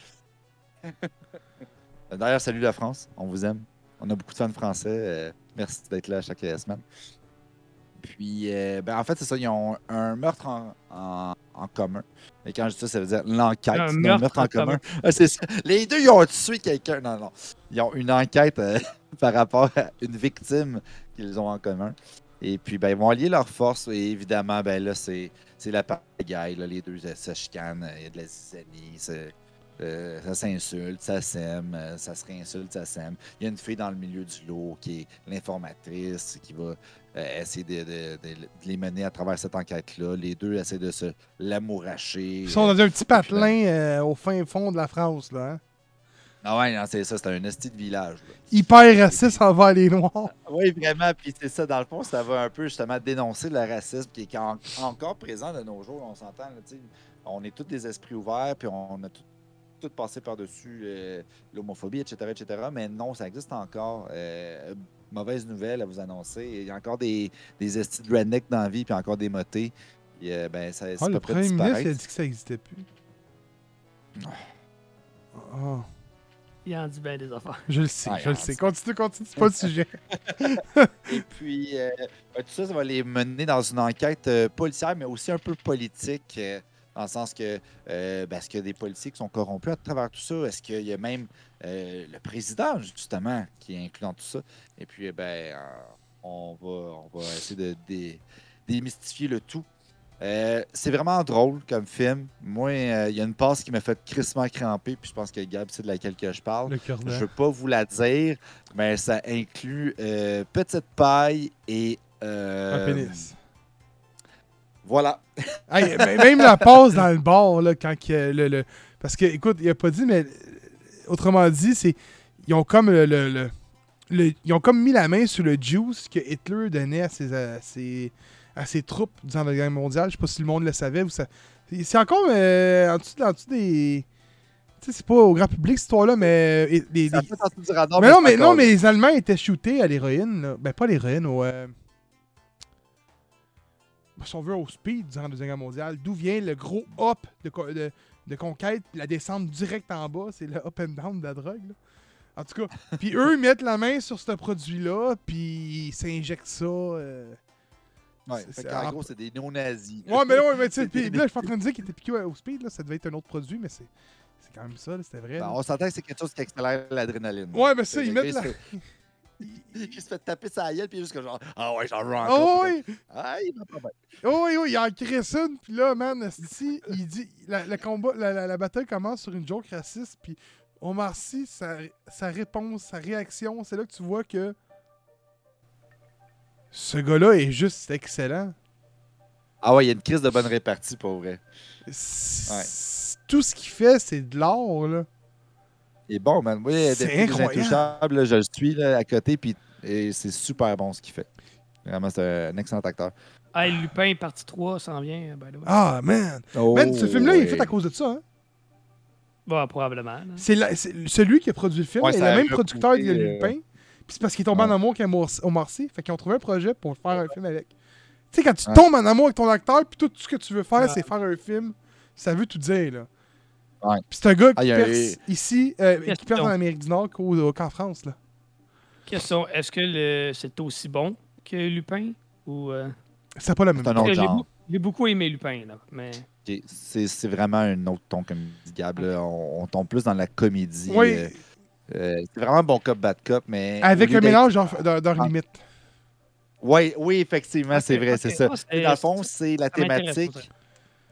D'ailleurs, salut la France. On vous aime. On a beaucoup de fans français. euh, merci d'être là chaque euh, semaine. Puis, euh, ben, en fait, c'est ça. Ils ont un meurtre en, en- en commun. Et quand je dis ça, ça veut dire l'enquête. Un meurtre en commun. Ah, c'est ça. Les deux, ils ont tué quelqu'un. Non, non. Ils ont une enquête euh, par rapport à une victime qu'ils ont en commun. Et puis, ben, ils vont allier leurs forces. Et évidemment, ben là, c'est c'est la pagaille. Là. Les deux se chicanent. euh, Il y a de la zizanie. c'est- euh, ça s'insulte, ça s'aime, euh, ça se réinsulte, ça s'aime. Il y a une fille dans le milieu du lot qui est l'informatrice qui va euh, essayer de, de- de- de les mener à travers cette enquête-là. Les deux essaient de se l'amouracher. Ils sont dans un petit patelin au fin fond de la France, là. hein. Ah ouais, non, c'est ça, c'est un esti de village. là. Hyper raciste envers les Noirs. Oui, vraiment. Puis c'est ça, dans le fond, ça va un peu justement dénoncer le racisme qui est en- encore présent de nos jours. On s'entend, là, tu sais, on est tous des esprits ouverts, puis on a tout, tout passé par-dessus euh, l'homophobie, etc., etc. Mais non, ça existe encore. Euh, mauvaise nouvelle à vous annoncer. Il y a encore des, des estis de redneck dans la vie, puis encore des motés. Puis, euh, ben, ça, c'est Ah, pas le premier ministre, il a dit que ça n'existait plus. Ah, Il en dit bien des affaires. je le sais, Ah, je le sais. Continue, continue, c'est pas le sujet. Et puis, euh, ben, tout ça, ça va les mener dans une enquête euh, policière, mais aussi un peu politique, euh, dans le sens que, euh, ben, est-ce qu'il y a des policiers qui sont corrompus à travers tout ça? Est-ce qu'il y a même euh, le président, justement, qui est inclus dans tout ça? Et puis, eh ben, euh, on, va, on va essayer de dé- démystifier le tout. Euh, c'est vraiment drôle comme film. Moi, euh, il y a une passe qui m'a fait crissement cramper, puis je pense que Gab, c'est de laquelle que je parle. Je veux pas vous la dire, mais ça inclut euh, petite paille et. euh, Un pénis. Voilà. Hey, même la passe dans le bar, là, quand qu'il y a le, le- Parce que, écoute, il a pas dit, mais autrement dit, c'est. Ils ont comme le, le- le- le- Ils ont comme mis la main sur le juice que Hitler donnait à ses, à ses, à ses troupes durant la guerre mondiale. Je sais pas si le monde le savait ou ça. C'est encore euh, en, dessous, en dessous des. Tu sais, c'est pas au grand public cette histoire-là, mais. euh, les- Ça les- fait partie du radar, mais non, mais, non, mais les Allemands étaient shootés à l'héroïne. Ben, pas l'héroïne, au. euh, Si on veut, au speed durant la Deuxième Guerre mondiale. D'où vient le gros up de, de, de conquête, la descente direct en bas. C'est le up and down de la drogue. là. En tout cas, puis eux ils mettent la main sur ce produit-là, puis ils s'injectent ça. euh. Ouais, fait en- gros, c'est des néo-nazis. Ouais, mais non, mais tu sais, là, je suis pas en train de dire qu'il était piqué au speed, là, ça devait être un autre produit, mais c'est c'est quand même ça, c'était vrai. Ben, on s'entend que c'est quelque chose qui accélère l'adrénaline. Ouais, mais ça, ils mettent la. Il se fait taper sa gueule, puis juste que genre, ah ouais, j'en veux Oh, encore. oui! Ah, il va pas bien. Oh oui, oui, il en crée ça, puis là, man, il dit, la, le combat, la, la- la bataille commence sur une joke raciste, puis Omar Sy, sa, sa réponse, sa réaction, c'est là que tu vois que ce gars-là est juste excellent. Ah ouais, il y a une crise de bonne répartie, pour vrai. Tout ce qu'il fait, c'est de l'or, là. Il est bon, man. Oui, C'est. Intouchables, là, je le suis là, à côté, puis et c'est super bon ce qu'il fait. Vraiment, c'est un excellent acteur. Hey, Lupin, partie 3, s'en vient, by the way. Ah, man. Oh, man, ce film-là, il est fait à cause de ça, hein? Bah, probablement. C'est la- c'est celui qui a produit le film, Ouais, le même producteur de euh, Lupin. Puis c'est parce qu'il est tombé en amour avec Omar Sy. Fait qu'ils ont trouvé un projet pour faire un film avec. Tu sais, quand tu Ouais. tombes en amour avec ton acteur, puis tout ce que tu veux faire, Ouais. c'est faire un film, ça veut tout dire, là. Ouais. Puis c'est un gars Ah, qui il y a perce ici, euh, qui perce en Amérique du Nord qu'au- qu'en France, là. Question est-ce que le- c'est aussi bon que Lupin ou. euh, C'est pas la même que J'ai genre. beau- j'ai beaucoup aimé Lupin, là. Mais. C'est c'est vraiment un autre ton, comme dit Gab. là. On, on tombe plus dans la comédie. Oui, euh, euh, c'est vraiment bon cop, bad cop, mais. avec d'être- mélange d'heures Ah. limite. Oui, oui, effectivement, c'est vrai, c'est ça. C'est- Et dans le fond, c'est la thématique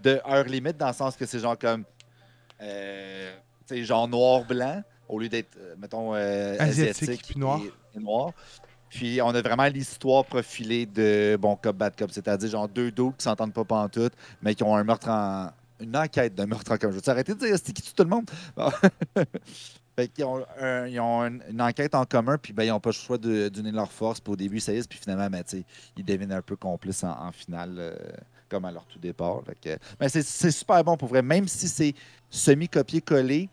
de heure limite, dans le sens que c'est genre comme. Euh, tu sais, genre noir-blanc, au lieu d'être, euh, mettons, euh, Asiatique asiatique, puis noir. et- et noir. Puis on a vraiment l'histoire profilée de bon cop, bad cop, c'est-à-dire genre deux dos qui s'entendent pas pantoute, mais qui ont un meurtre en. Une enquête d'un meurtre en commun. Je veux arrêter de dire c'est qui tout le monde? Fait ont, un- ils ont une, une enquête en commun, puis ben, ils n'ont pas le choix de- d'unir leurs forces. Puis au début, ça y est, puis finalement, ben, ils deviennent un peu complices en, en finale, euh, comme à leur tout départ. Mais c'est super bon pour vrai, même si c'est semi-copié-collé,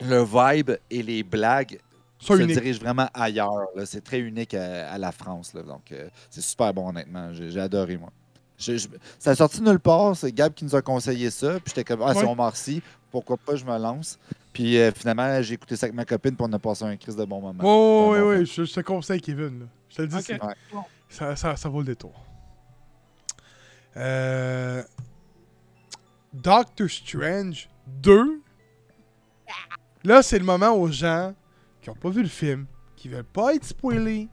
le vibe et les blagues se unique. dirigent vraiment ailleurs. C'est très unique à, à la France. là. Donc, euh, c'est super bon, honnêtement. J'ai adoré, moi. Je- je- ça a sorti nulle part. C'est Gab qui nous a conseillé ça. Puis j'étais comme, ah, c'est Ouais. Omar Sy. Pourquoi pas, je me lance. Puis euh, finalement, j'ai écouté ça avec ma copine pour on a passé un crise de bon moment. Oh, oui, oui, je, je te conseille, Kevin. là. Je te le dis, Ok. c'est- Ouais. ça, ça, ça vaut le détour. Euh... Doctor Strange 2. Là, c'est le moment aux gens qui n'ont pas vu le film, qui veulent pas être spoilés,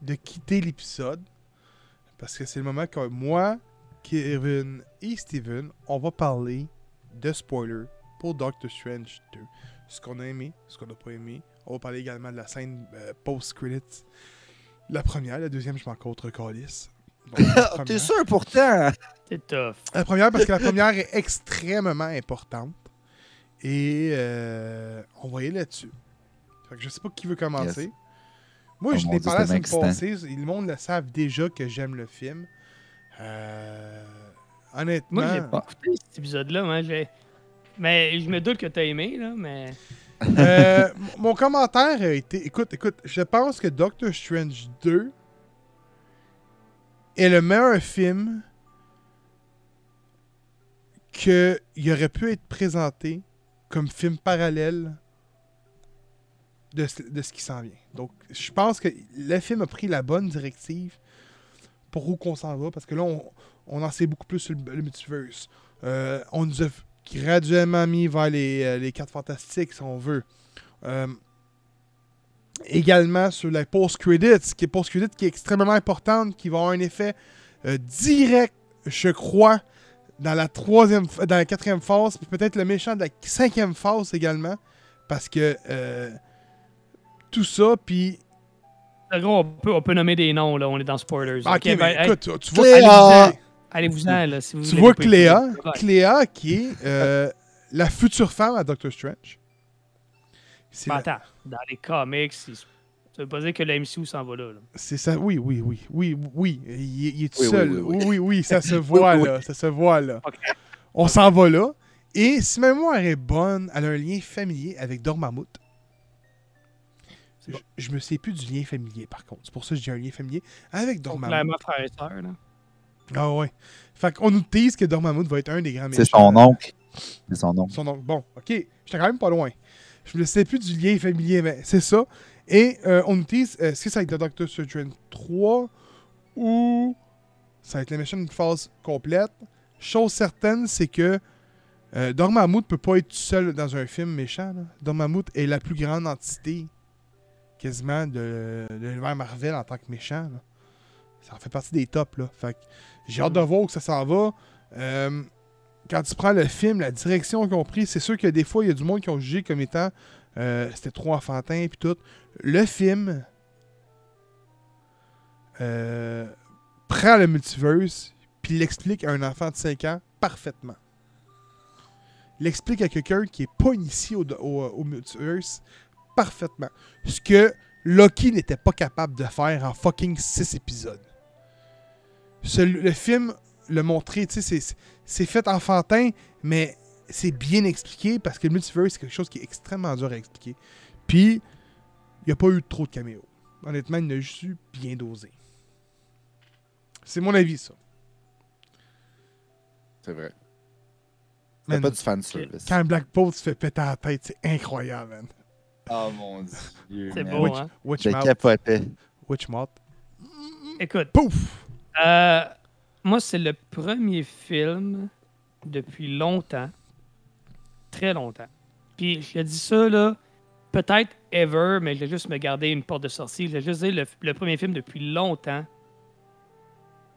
de quitter l'épisode. Parce que c'est le moment que moi, Kevin et Steven, on va parler de spoilers pour Doctor Strange 2. Ce qu'on a aimé, ce qu'on n'a pas aimé. On va parler également de la scène euh, post-credits. La première, la deuxième, je m'en contre première. T'es sûr pourtant? C'est tough. La première, parce que la première est extrêmement importante. Et euh, on va y aller là-dessus. Fait que je sais pas qui veut commencer. Yes. Moi, Oh je Dieu, parlé la semaine passée. Le monde le savent déjà que j'aime le film. Euh, honnêtement. Moi, j'ai pas écouté cet épisode-là. moi, j'ai- Mais je me doute que t'as aimé, là, mais. Euh, mon commentaire a été. Écoute, écoute, je pense que Doctor Strange 2 est le meilleur film qu'il aurait pu être présenté comme film parallèle de, ce- de ce qui s'en vient. Donc, je pense que le film a pris la bonne directive pour où qu'on s'en va, parce que là, on, on en sait beaucoup plus sur le, le multiverse. Euh, on nous a graduellement mis vers les, euh, les quatre fantastiques, si on veut. Euh, également sur la post-credits, qui est post-credits qui est extrêmement importante, qui va avoir un effet euh, direct, je crois, dans la troisième, dans la quatrième phase, puis peut-être le méchant de la cinquième phase également, parce que euh, tout ça, puis En gros, on peut, on peut nommer des noms, là. On est dans spoilers. Ah, ok, ben, mais hey, écoute, tu, tu vois. Allez-vous-en, là, si vous tu vois Cléa. Cléa qui est euh, la future femme à Doctor Strange. C'est Ben, la- attends, dans les comics, il- ça veut pas dire que la MCU s'en va là. là. C'est ça, oui, oui, oui, oui, oui, il, est- il est tout Oui, seul. oui, Oui, oui. oui, oui, ça se voit, là, ça se voit, là. On s'en va là. Et si ma mémoire est bonne, elle a un lien familier avec Dormammu. Je, je me sais plus du lien familier, par contre. C'est pour ça que j'ai un lien familier avec Dormammu. clairement, frère et sœur, là. Ah ouais. Fait qu'on nous tease que Dormammu va être un des grands méchants. C'est son oncle. C'est son oncle. Son oncle. Bon, ok. J'étais quand même pas loin. Je me sais plus du lien familier, mais c'est ça. Et euh, on nous tease, euh, est-ce que ça va être The Doctor Strange 3 ou ça va être les méchants d'une phase complète? Chose certaine, c'est que euh, Dormammu ne peut pas être tout seul dans un film méchant. Là. Dormammu est la plus grande entité quasiment de, de l'univers Marvel en tant que méchant. là. Ça en fait partie des tops. Là. Fait que j'ai hâte de voir où ça s'en va. Euh, quand tu prends le film, la direction qu'ils ont pris, c'est sûr que des fois, il y a du monde qui ont jugé comme étant euh, c'était trop enfantin puis tout. Le film euh, prend le multiverse puis l'explique à un enfant de 5 ans parfaitement. l'explique à quelqu'un qui est pas initié au, au, au multiverse parfaitement. Ce que Loki n'était pas capable de faire en fucking 6 épisodes. Ce- le film le montré, tu sais, c'est- fait enfantin, mais c'est bien expliqué parce que le multiverse, c'est quelque chose qui est extrêmement dur à expliquer. Puis, il n'y a pas eu trop de caméos. Honnêtement, il y en a juste eu bien dosé. C'est mon avis, ça. C'est vrai. C'est pas du fan service. Quand Black Bolt se fait péter la tête, c'est incroyable, man. Oh mon dieu. C'est beau, Witch, hein? Capotais. Witchmouth. Écoute, Pouf! Euh, moi, c'est le premier film depuis longtemps. Très longtemps. Puis, je dis ça, là, peut-être ever, mais je vais juste me garder une porte de sortie. Je vais juste dire le, le premier film depuis longtemps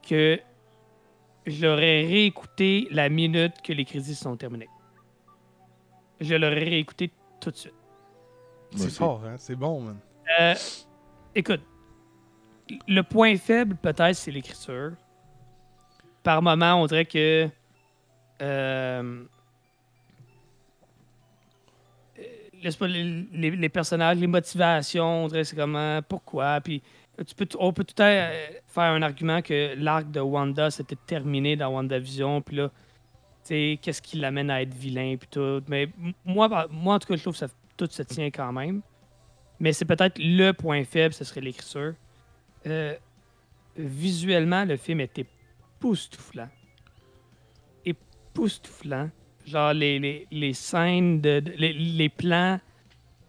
que je l'aurais réécouté la minute que les crédits sont terminés. Je l'aurais réécouté tout de suite. C'est fort, hein? C'est bon, man. Euh, écoute, le point faible, peut-être, c'est l'écriture. Par moment, on dirait que. euh, euh, les, les- personnages, les motivations, on dirait c'est comment, pourquoi. Puis tu peux, on peut tout à fait faire un argument que l'arc de Wanda s'était terminé dans WandaVision, puis là, qu'est-ce qui l'amène à être vilain, puis tout. Mais moi, moi, en tout cas, je trouve que ça, tout se tient quand même. Mais c'est peut-être le point faible, ce serait l'écriture. Euh, visuellement, le film est époustouflant. Époustouflant. Genre, les, les, les scènes, de, de- les, les plans,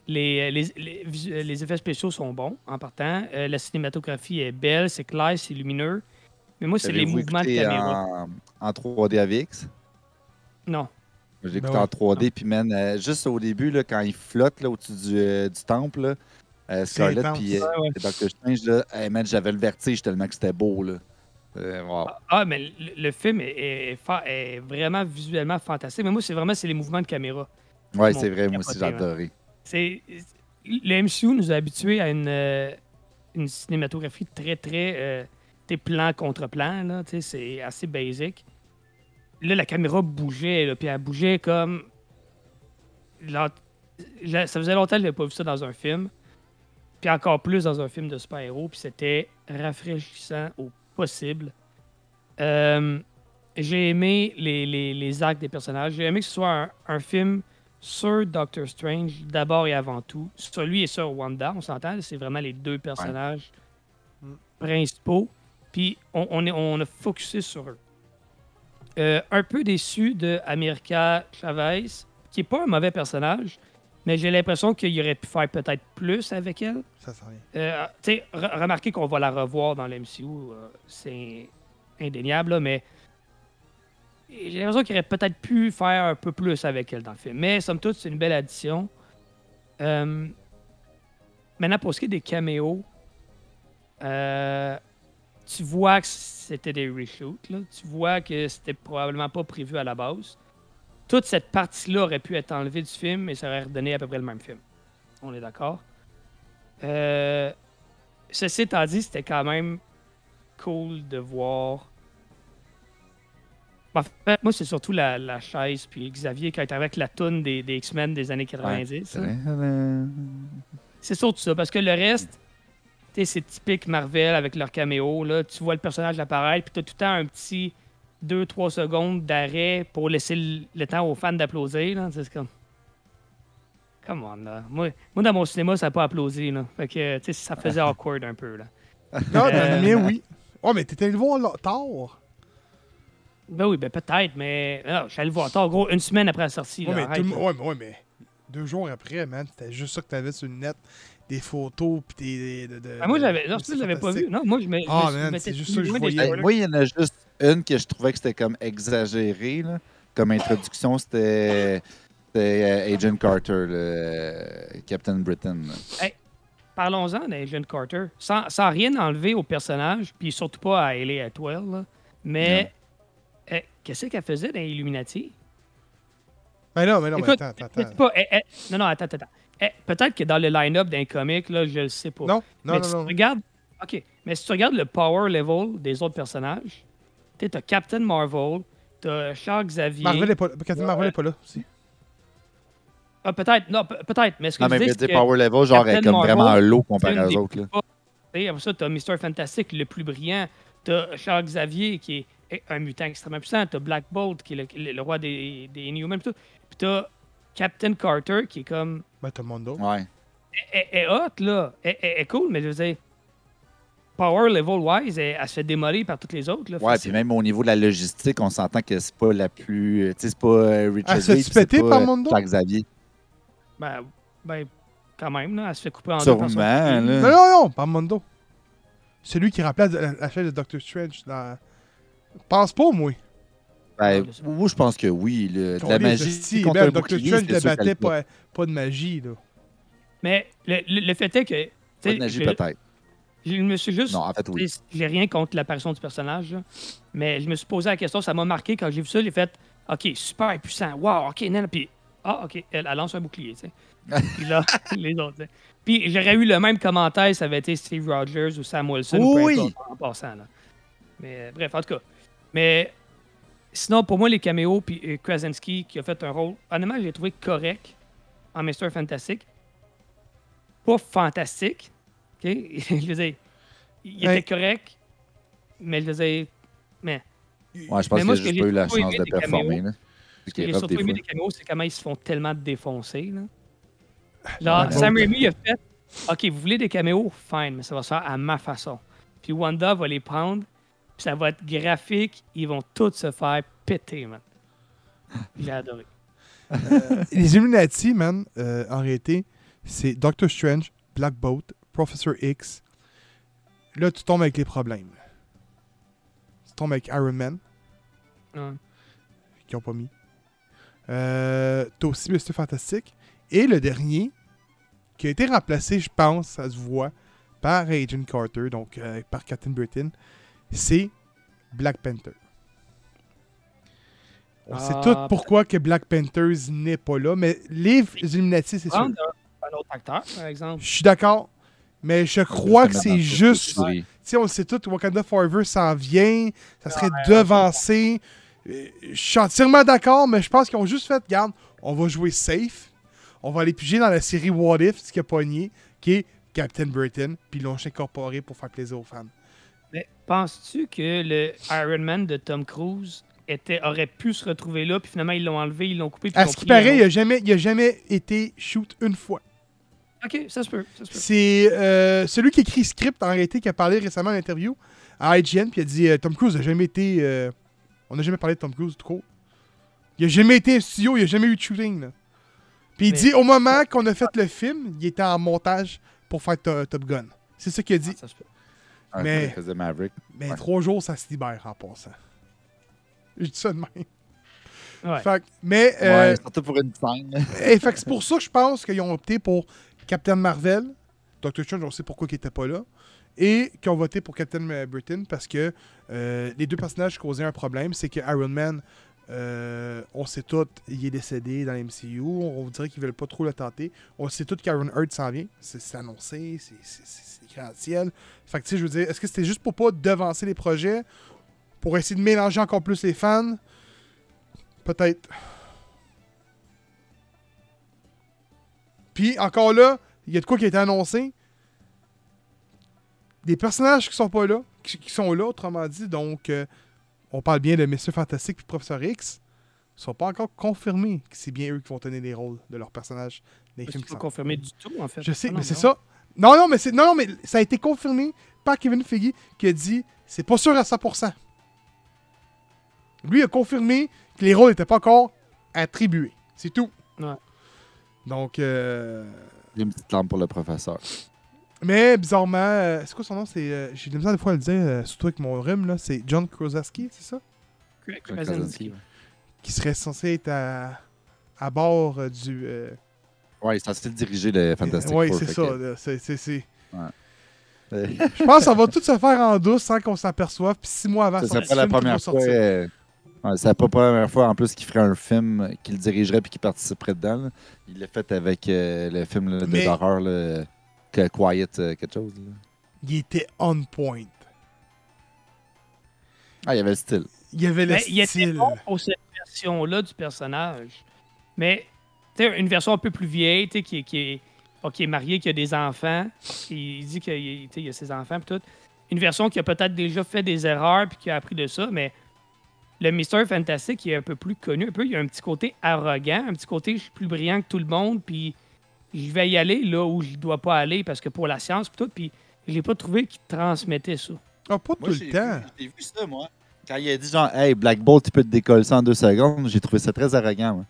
les, les, les, visu- les effets spéciaux sont bons en partant. Euh, la cinématographie est belle, c'est clair, c'est lumineux. Mais moi, c'est les mouvements de caméra. En, en 3D AVX. Non. Je l'ai Ben écouté ouais. en 3D, puis man, euh, juste au début, là, quand il flotte là, au-dessus du, euh, du temple, là, euh, Scarlett puis euh, Ouais, Doctor Strange, là, hey, man, j'avais le vertige tellement que c'était beau. Là. Euh, wow. Ah, Ah, mais le, le film est, est- est fa- est vraiment visuellement fantastique. Mais moi, c'est vraiment c'est les mouvements de caméra. Ouais, Mon c'est vrai, moi aussi, j'ai adoré. C'est le MCU nous a habitués à une, euh, une cinématographie très très euh, des plans contre plans là, tu sais, c'est assez basic. Là la caméra bougeait là, puis elle bougeait comme ça faisait longtemps que j'avais pas vu ça dans un film. Puis encore plus dans un film de super-héros, puis c'était rafraîchissant au possible. Euh, j'ai aimé les, les, les actes des personnages. J'ai aimé que ce soit un, un film sur Doctor Strange d'abord et avant tout. Sur lui et sur Wanda, on s'entend, c'est vraiment les deux personnages principaux. Puis on, on, est, on a focusé sur eux. Euh, un peu déçu de America Chavez, qui est pas un mauvais personnage, mais j'ai l'impression qu'il aurait pu faire peut-être plus avec elle. Ça sent rien. Euh, tu sais, re- remarquez qu'on va la revoir dans l'MCU, euh, c'est indéniable, là, mais j'ai l'impression qu'il aurait peut-être pu faire un peu plus avec elle dans le film. Mais somme toute, c'est une belle addition. Euh, maintenant, pour ce qui est des caméos, euh, tu vois que c'était des reshoots. Là. Tu vois que c'était probablement pas prévu à la base. Toute cette partie-là aurait pu être enlevée du film et ça aurait redonné à peu près le même film. On est d'accord? Euh, ceci étant dit, c'était quand même cool de voir. En fait, moi, c'est surtout la, la chaise, puis Xavier, il était avec la toune des, des X-Men des années 90. C'est surtout ça, parce que le reste, tu sais, c'est typique Marvel avec leur caméo. Là. Tu vois le personnage apparaître, puis tu as tout le temps un petit 2-3 secondes d'arrêt pour laisser le, temps aux fans d'applaudir. là. C'est comme. Come on, là. Moi, moi, dans mon cinéma, ça n'a pas applaudi. Là. Fait que, tu sais, ça faisait awkward un peu. Là. Non, dans Euh, le mien, oui. Oh, mais t'étais allé le voir là, tard? Ben oui, ben peut-être, mais. Non, je suis allé le voir tard, gros, une semaine après la sortie. Ouais, là, mais, arrête, tout là. ouais, mais, ouais, mais deux jours après, man, c'était juste ça que t'avais sur le net. Des photos, pis des. De, de- Ah, moi, j'avais. Non, je l'avais pas vu. Non, moi, je me. Ah, suis- man, c'est juste ça que je voyais. Moi, il y en a juste une que je trouvais que c'était comme exagéré. Là. Comme introduction, c'était euh, Agent Carter, le euh, Captain Britain. là. Parlons-en d'Agent Carter. Sans, sans rien enlever au personnage, puis surtout pas à Ellie Atwell, là. mais euh, qu'est-ce qu'elle faisait dans Illuminati? Mais non, mais non, mais Écoute, attends, attends, C'est attends. pas- eh, eh, non, non, attends, attends. attends. Eh, Peut-être que dans le line-up d'un comic, là, je le sais pas. Non, non, mais non, si non. tu regardes, OK, mais si tu regardes le power level des autres personnages, tu as Captain Marvel, tu as Charles Xavier. Marvel est pas là. Captain Marvel est pas là aussi. Ah, peut-être, non, pe- peut-être, mais ce que Non, je mais dis, je que, Power Level, genre, est Captain comme vraiment Marvel, low comparé aux autres. Là. bas. Tu sais, Après ça, t'as Mister Fantastic, le plus brillant. T'as Charles Xavier, qui est un mutant extrêmement puissant. T'as Black Bolt, qui est le, le- le roi des, des Inhumans. Puis tout. Puis t'as Captain Carter, qui est comme. Ben, t'as Mondo. Ouais. Elle elle est hot, là. Elle elle- elle est cool, mais je veux dire. Power level wise, elle, elle se fait démolir par toutes les autres. Là. Ouais, Fait puis même au niveau de la logistique, on s'entend que c'est pas la plus. Tu sais, c'est pas euh, Richard Ah, se péter pas, par euh, Mondo? Xavier. Ben, ben, quand même, là, elle se fait couper en deux par Sûrement, là. bouclier. Non, non, non, pas Mondo. Celui qui remplace la, la chaîne de Doctor Strange. Dans... Pense pas, moi. Ben, je sais moi, je pense que oui. là. De la magie. hosties, contre ben, Doctor Strange c'est ne sûr qu'elle battait peut. pas, pas de magie, là. Mais le, le- le fait est que. Pas de magie, peut-être. Je me suis juste. Non, en fait, oui. J'ai rien contre l'apparition du personnage, là, mais je me suis posé la question, ça m'a marqué quand j'ai vu ça, j'ai fait OK, super puissant, wow, OK, non, puis ah, OK, elle, elle lance un bouclier, tu sais. Puis là, les autres. Puis j'aurais eu le même commentaire si ça avait été Steve Rogers ou Sam Wilson, ou peu Oui. importe, en passant, là. Mais bref, en tout cas. Mais sinon, pour moi, les caméos, puis euh, Krasinski qui a fait un rôle, honnêtement, j'ai trouvé correct en Mr. Fantastic. Pas fantastique, OK? je veux dire, il Ouais. était correct, mais je veux dire, mais Ouais, je pense Mais moi, qu'il a que juste eu la chance de performer. Là. ce que j'ai surtout des aimé fois. des caméos, c'est comment ils se font tellement défoncer. Là. Genre, Ouais. Sam Raimi a fait OK, vous voulez des caméos Fine, mais ça va se faire à ma façon. Puis Wanda va les prendre, puis ça va être graphique, ils vont tous se faire péter, man. J'ai adoré. Les Illuminati, man, euh, en réalité, c'est Doctor Strange, Black Bolt, Professor X. Là, tu tombes avec les problèmes. Tu tombes avec Iron Man, Ouais. qui n'ont pas mis. Euh, T'as aussi Mr. Fantastic. Et le dernier, qui a été remplacé, je pense, ça se voit, par Agent Carter, donc euh, par Captain Britain, c'est Black Panther. On sait Ah, tous pourquoi que Black Panthers n'est pas là, mais les Illuminati, c'est sûr. Prendre un, un autre acteur, par exemple. Je suis d'accord, mais je crois que c'est juste. Tu sais, on le sait tout, Wakanda Forever s'en vient, ça serait devancé. Euh, Je suis entièrement d'accord, mais je pense qu'ils ont juste fait, regarde, on va jouer safe, on va aller piger dans la série What If, ce qui a pogné, qui est Captain Britain, puis ils l'ont incorporé pour faire plaisir aux fans. Mais penses-tu que le Iron Man de Tom Cruise était, aurait pu se retrouver là, puis finalement ils l'ont enlevé, ils l'ont coupé. puis À ils l'ont ce qui paraît, il autre? a jamais, il a jamais été shoot une fois. Ok, ça se peut. C'est euh, celui qui écrit script, en réalité, qui a parlé récemment en interview à IGN, puis il a dit euh, Tom Cruise n'a jamais été. euh, on n'a jamais parlé de Tom Cruise trop. Il a jamais été un studio, il a jamais eu de shooting. là. Puis il Mais- dit au moment qu'on a fait le film, il était en montage pour faire To- Top Gun. C'est ça qu'il a dit. Ça se peut. Ouais, Mais- Maverick. Mais Ouais. trois jours, ça se libère en passant. Je dis ça de même. Ouais. Fait mais euh, Ouais, surtout pour une scène. Et fait que c'est pour ça que je pense qu'ils ont opté pour Captain Marvel. Doctor Strange, on sait pourquoi il n'était pas là. Et qu'ils ont voté pour Captain Britain parce que euh, les deux personnages causaient un problème. C'est que Iron Man, euh, on sait tout, il est décédé dans l'MCU. On dirait qu'ils veulent pas trop le tenter. On sait tout qu'Iron Heart s'en vient. C'est annoncé, c'est- le ciel. Fait que tu sais, je veux dire, est-ce que c'était juste pour pas devancer les projets Pour essayer de mélanger encore plus les fans? Peut-être. Puis encore là, il y a de quoi qui a été annoncé. Des personnages qui sont pas là, qui, qui sont là, autrement dit, donc euh, on parle bien de Messieurs Fantastique et Professeur X, sont pas encore confirmés que c'est bien eux qui vont tenir les rôles de leurs personnages films qui pas s'en confirmé du tout, en fait. Je sais, Ah mais c'est ça. Non, non, mais c'est non, non, mais ça a été confirmé par Kevin Feige qui a dit c'est pas sûr à 100%. Lui a confirmé que les rôles n'étaient pas encore attribués. C'est tout. Ouais. Donc, euh, Il y a une petite lampe pour le professeur. mais bizarrement, euh, c'est quoi son nom? C'est euh, j'ai de misère des fois à le dire, euh, surtout avec mon rhume là. C'est John Krasinski, c'est ça? John Krasinski. Krasinski, ouais. Qui serait censé être à, à bord euh, du. euh, Ouais, il est censé diriger le Fantastic Oui, Four, c'est fait ça. que-. C'est- c'est- c'est- Je pense que ça va tout se faire en douce sans qu'on s'aperçoive. Puis six mois avant Ça serait pas la première fois. sortir. euh, ouais, c'est pas la première fois en plus qu'il ferait un film qu'il dirigerait puis qu'il participerait dedans. là. Il l'a fait avec euh, le film là, de Mais- d'horreur là, que Quiet euh, quelque chose. là. il était on point. Ah, il y avait le style. Il y avait le Mais il était style. bon pour cette version-là du personnage. Mais, tu sais, une version un peu plus vieille, tu sais, qui, est- qui est, bon, qui est marié, qui a des enfants. Il dit qu'il tu sais, il a ses enfants, puis tout. Une version qui a peut-être déjà fait des erreurs, puis qui a appris de ça, mais le Mister Fantastic, il est un peu plus connu. Un peu, il a un petit côté arrogant, un petit côté je suis plus brillant que tout le monde, puis je vais y aller là où je dois pas aller parce que pour la science, puis tout. Puis je l'ai pas trouvé qu'il transmettait ça. Ah, pas Moi, tout le temps. j'ai vu ça, moi. Quand il a dit genre, hey, Black Bolt, tu peux te décoller ça en deux secondes, j'ai trouvé ça très arrogant, moi.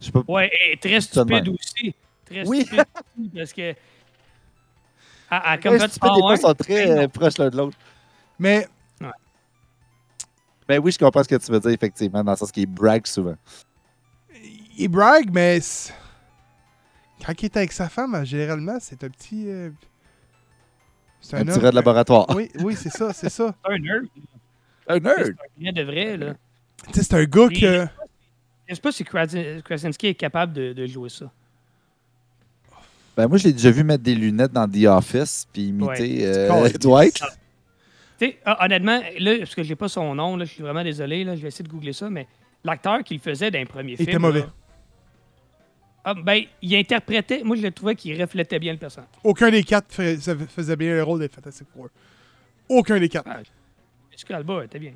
Je sais pas. Ouais, et très stupide aussi. Très Oui. stupide aussi, parce que. Ah, comme Les stupides, des fois, ouais. sont très Ben non. euh, proches l'un de l'autre. Mais Ben oui, je comprends ce que tu veux dire, effectivement, dans le sens qu'il brague souvent. il brague, mais c'est- quand il est avec sa femme, généralement, c'est un petit. euh, C'est Un petit homme- rat de laboratoire. Oui, oui, c'est ça, c'est ça. C'est un nerd. Un C'est nerd! un rien de vrai, là. Tu sais, c'est un gars que. Je sais pas si Krasin- Krasinski est capable de, de jouer ça. Ben moi, je l'ai déjà vu mettre des lunettes dans The Office, puis imiter Ouais. euh. Dwight. Tu sais, ah, honnêtement, là, parce que j'ai pas son nom, là, je suis vraiment désolé, là, je vais essayer de googler ça, mais l'acteur qui le faisait dans les premiers Il était mauvais. là, ah, ben, il interprétait, moi je le trouvais qu'il reflétait bien le personnage. Aucun des quatre fais- faisait bien le rôle des Fantastic Four. Aucun des quatre. Ah. Jessica Alba était bien.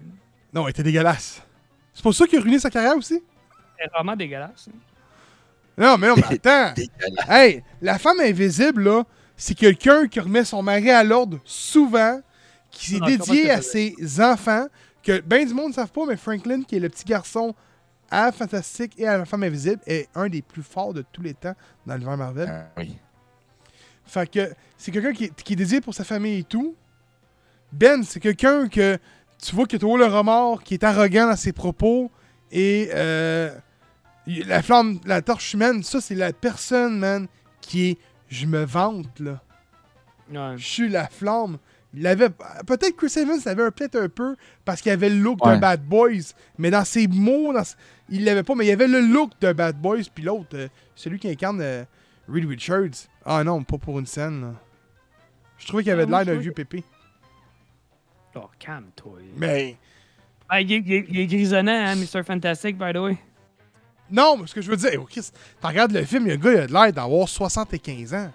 Non, il était dégueulasse. C'est pour ça qu'il a ruiné sa carrière aussi? C'était vraiment dégueulasse. hein. Non, mais non, mais attends. Hey, la femme invisible, là, c'est quelqu'un qui remet son mari à l'ordre souvent, qui s'est dédié à ses enfants, que ben du monde ne savent pas, mais Franklin, qui est le petit garçon à Fantastique et à la femme invisible, est un des plus forts de tous les temps dans l'univers Marvel. Ah, oui. Fait que c'est quelqu'un qui, est- qui est dédié pour sa famille et tout. Ben, c'est quelqu'un que tu vois qui a toujours le remords, qui est arrogant dans ses propos. Et euh, la flamme, la torche humaine, ça, c'est la personne, man, qui est. Je me vante, là. Ouais. Je suis la flamme. Il avait. Peut-être Chris Evans l'avait un- peut-être un peu parce qu'il avait le look d'un bad boys. Mais dans ses mots, dans il l'avait pas, mais il avait le look d'un bad boys. Puis l'autre, euh, celui qui incarne euh, Reed Richards. Ah non, pas pour une scène. là. Je trouvais qu'il avait Ah, de l'air d'un vieux pépé. Oh, calme-toi. Mais. Ah, il, est, il est- il est grisonnant, hein, Mr. Fantastic, by the way. Non, mais ce que je veux dire, oh, Chris, tu regardes le film, le gars, il a de l'air d'avoir 75 ans.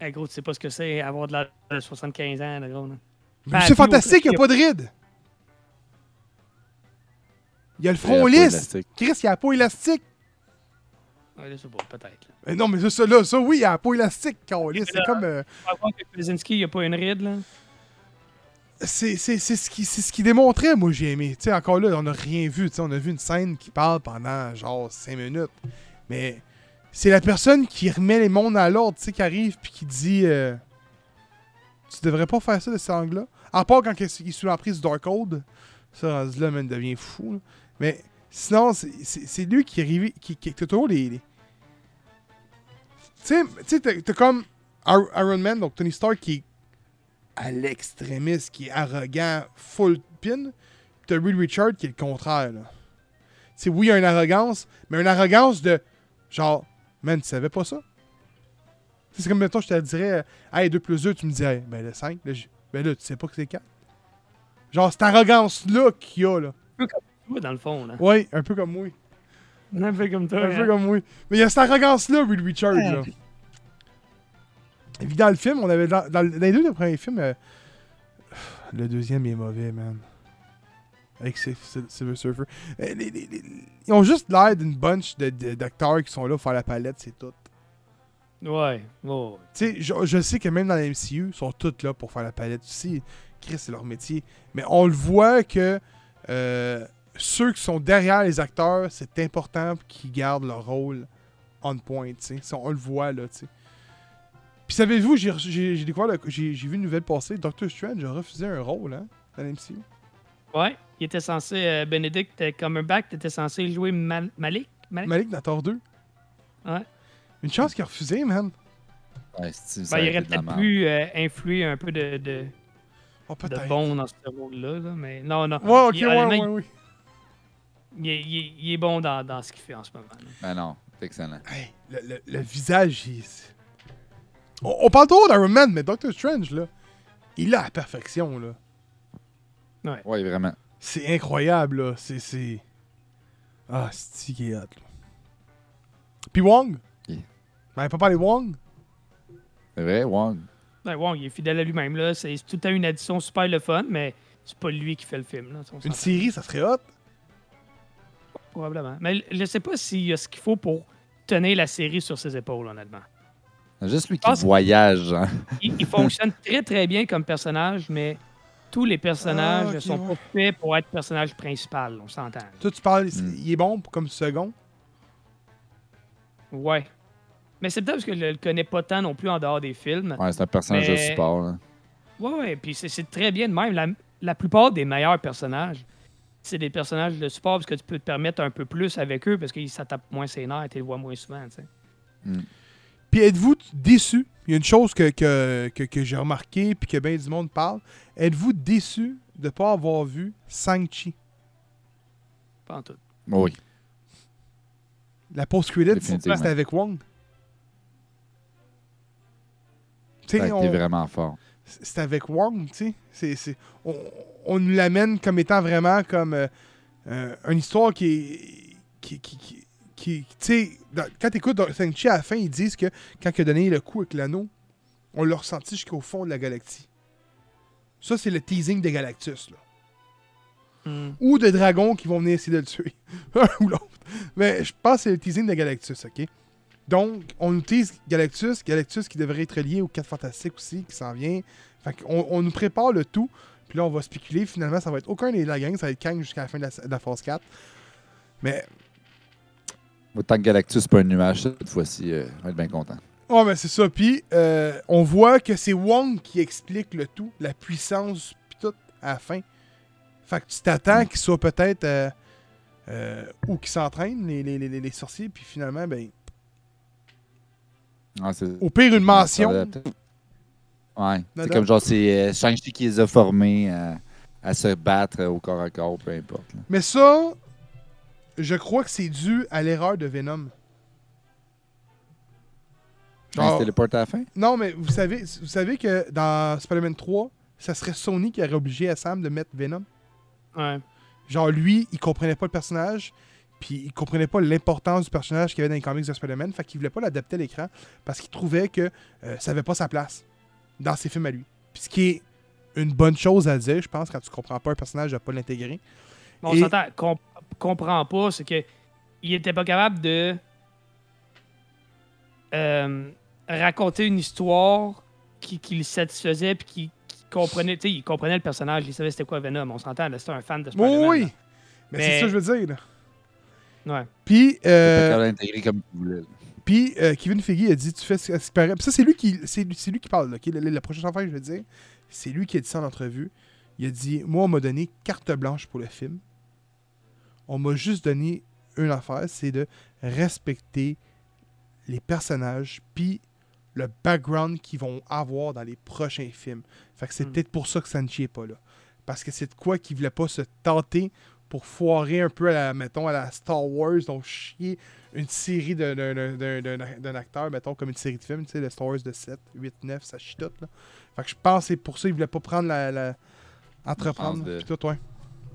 Hey, gros, tu sais pas ce que c'est avoir de l'âge de 75 ans, là, gros. là. Mais c'est fantastique, il n'y a pas de rides. Il a le front Il y a pas lisse. Chris, il a la peau élastique. Ouais, je sais pas, peut-être. là. Mais non, mais ça, ça, là, ça, oui, il a la peau élastique, câlisse. C'est là- comme. euh, que Krasinski, il a pas une ride, là. c'est c'est- c'est ce qui c'est ce qui démontrait moi j'ai aimé tu sais encore là on n'a rien vu tu sais on a vu une scène qui parle pendant genre 5 minutes mais c'est la personne qui remet les mondes à l'ordre tu sais qui arrive puis qui dit euh, tu devrais pas faire ça de cet angle là à part quand il est sous l'emprise du Darkhold ça là devient fou là. mais sinon c'est- lui qui arrive qui, qui, qui les, tu sais t'as comme Iron Man donc Tony Stark qui est à l'extrémiste, qui est arrogant, full pin. Puis t'as Reed Richard qui est le contraire. Là. Oui, il y a une arrogance, mais une arrogance de genre, man, tu savais pas ça? Tu sais, C'est comme, mettons, je te dirais, euh, hey, 2 plus 2, tu me dis, hey, ben le 5, là, ben là, tu sais pas que c'est 4. Genre, cette arrogance-là qu'il y a, là. Toi, dans le fond, là. Ouais, un peu comme moi. Un peu comme toi. Un peu hein. comme moi. Mais il y a cette arrogance-là, Reed Richard, là. Et puis dans le film, on avait. Dans, dans le- dans les deux premiers films, euh, le deuxième est mauvais, man. Avec Sil- Sil- Silver Surfer. Euh, ils ont juste l'air d'une bunch d'acteurs qui sont là pour faire la palette, c'est tout. Ouais, ouais. Tu sais, je, je sais que même dans la MCU, ils sont tous là pour faire la palette aussi. Chris, c'est leur métier. Mais on le voit que euh, ceux qui sont derrière les acteurs, c'est important qu'ils gardent leur rôle on point, tu sais. On le voit, là, tu sais. Puis savez-vous, j'ai découvert, j'ai vu une nouvelle passer, Doctor Strange a refusé un rôle, hein, dans la MCU. Ouais, il était censé, euh, Benedict euh, Cumberbatch, t'étais censé jouer Mal- Malik? Malik? Malik dans Thor 2. Ouais. Une chance qu'il a refusé, man. Ouais, c'est- ça Ben, il aurait de la peut-être pu euh, influer un peu de, de, Oh, de peut-être. bon dans ce rôle-là, là, mais non, non. Ouais, ok, Il- ouais, ouais, ouais. Il, il est- il est- il est bon dans, dans ce qu'il fait en ce moment. là. Ben non, c'est excellent. Hey, le, le- le visage, il... on, on parle trop d'Iron Man, mais Doctor Strange, là, il a la perfection, là. Ouais, vraiment. C'est incroyable, là. C'est. c'est- Ah, c'est qui est hot, là? Puis Wong? Yeah. Ben, pas parler Wong? C'est vrai, Wong. Ben, Wong, il est fidèle à lui-même. là. C'est tout temps une addition super le fun, mais c'est pas lui qui fait le film. Là, Une série, ça serait hot? Probablement. Mais je sais pas s'il y a ce qu'il faut pour tenir la série sur ses épaules, honnêtement. Juste lui qui voyage. hein. Il, il fonctionne très très bien comme personnage, mais tous les personnages Ah, sont ouais. pas faits pour être personnage principal, on s'entend. Toi, tu parles, Hmm. il est bon comme second? Ouais. Mais c'est peut-être parce que je le connais pas tant non plus en dehors des films. Ouais, c'est un personnage de support. là. Ouais, ouais, puis c'est- très bien de même. La, la plupart des meilleurs personnages, c'est des personnages de support parce que tu peux te permettre un peu plus avec eux parce que ça tape moins ses nerfs et tu les vois moins souvent, tu sais. Puis êtes-vous déçu? Il y a une chose que, que, que, que j'ai remarqué puis que bien du monde parle. Êtes-vous déçu de ne pas avoir vu Shang-Chi? Pas en tout. Oui. La post-credit, c'était avec Wong. Tu Ça a sais, été on- vraiment fort. c'est avec Wong, tu sais. C'est- c'est- On, on nous l'amène comme étant vraiment comme euh, euh, une histoire qui est. Qui, qui, qui, qui- tu sais, dans- quand tu écoutes Shang-Chi à la fin, ils disent que quand il a donné le coup avec l'anneau, on l'a ressenti jusqu'au fond de la galaxie. Ça, c'est le teasing de Galactus, là. Hmm. Ou de dragons qui vont venir essayer de le tuer. Un ou l'autre. Mais je pense que c'est le teasing de Galactus, ok? Donc, on nous tease Galactus, Galactus qui devrait être lié aux 4 Fantastiques aussi, qui s'en vient. Fait on nous prépare le tout. Puis là, on va spéculer. Finalement, ça va être aucun de la gang, ça va être Kang jusqu'à la fin de la, de la phase 4. Mais, Autant que Galactus, c'est pas un nuage, cette fois-ci, euh, on va être bien content. oh, mais c'est ça. Puis, euh, on voit que c'est Wong qui explique le tout, la puissance, puis tout, à la fin. Fait que tu t'attends Mm. qu'il soit peut-être. euh, euh, ou qu'ils s'entraînent, les, les, les, les sorciers, puis finalement, ben, Ah, au pire, une mention. Ouais. C'est comme genre, c'est Shang-Chi qui les a formés à, à se battre au corps à corps, peu importe. là. Mais ça, je crois que c'est dû à l'erreur de Venom. Ah, Genre- C'était le porte à la fin? Non, mais vous savez, vous savez que dans Spider-Man 3, ça serait Sony qui aurait obligé à Sam de mettre Venom. Ouais. Genre, lui, il comprenait pas le personnage, puis il comprenait pas l'importance du personnage qu'il y avait dans les comics de Spider-Man, fait qu'il voulait pas l'adapter à l'écran parce qu'il trouvait que euh, ça avait pas sa place dans ses films à lui. Puis ce qui est une bonne chose à dire, je pense, quand tu comprends pas un personnage, de pas l'intégrer. Mais on Et- s'entend, comprend pas, c'est que il était pas capable de euh, raconter une histoire qui, qui le satisfaisait puis qui, qui comprenait, tu sais, il comprenait le personnage, il savait c'était quoi Venom, on s'entend, c'était un fan de Oui, Spider-Man. oui. là. Mais, Mais- c'est ça que je veux dire. là. Ouais. Puis, euh, comme. Puis euh, Kevin Feige a dit tu fais ce qui paraît. Puis ça c'est lui qui c'est lui, c'est lui qui parle là, ok? La, la prochaine affaire que je vais dire, c'est lui qui a dit ça en entrevue. Il a dit moi on m'a donné carte blanche pour le film. On m'a juste donné une affaire, c'est de respecter les personnages puis le background qu'ils vont avoir dans les prochains films. Fait que c'est Hmm. peut-être pour ça que Sanchi est pas là. Parce que c'est de quoi qu'il voulait pas se tenter pour foirer un peu à la, mettons, à la Star Wars, donc chier une série d'un- d'un- d'un d'un- d'un acteur, mettons, comme une série de films, tu sais, le Star Wars de 7, 8, 9, ça chie tout, là. Fait que je pense que c'est pour ça qu'il voulait pas prendre la... la- entreprendre, de- tout, ouais.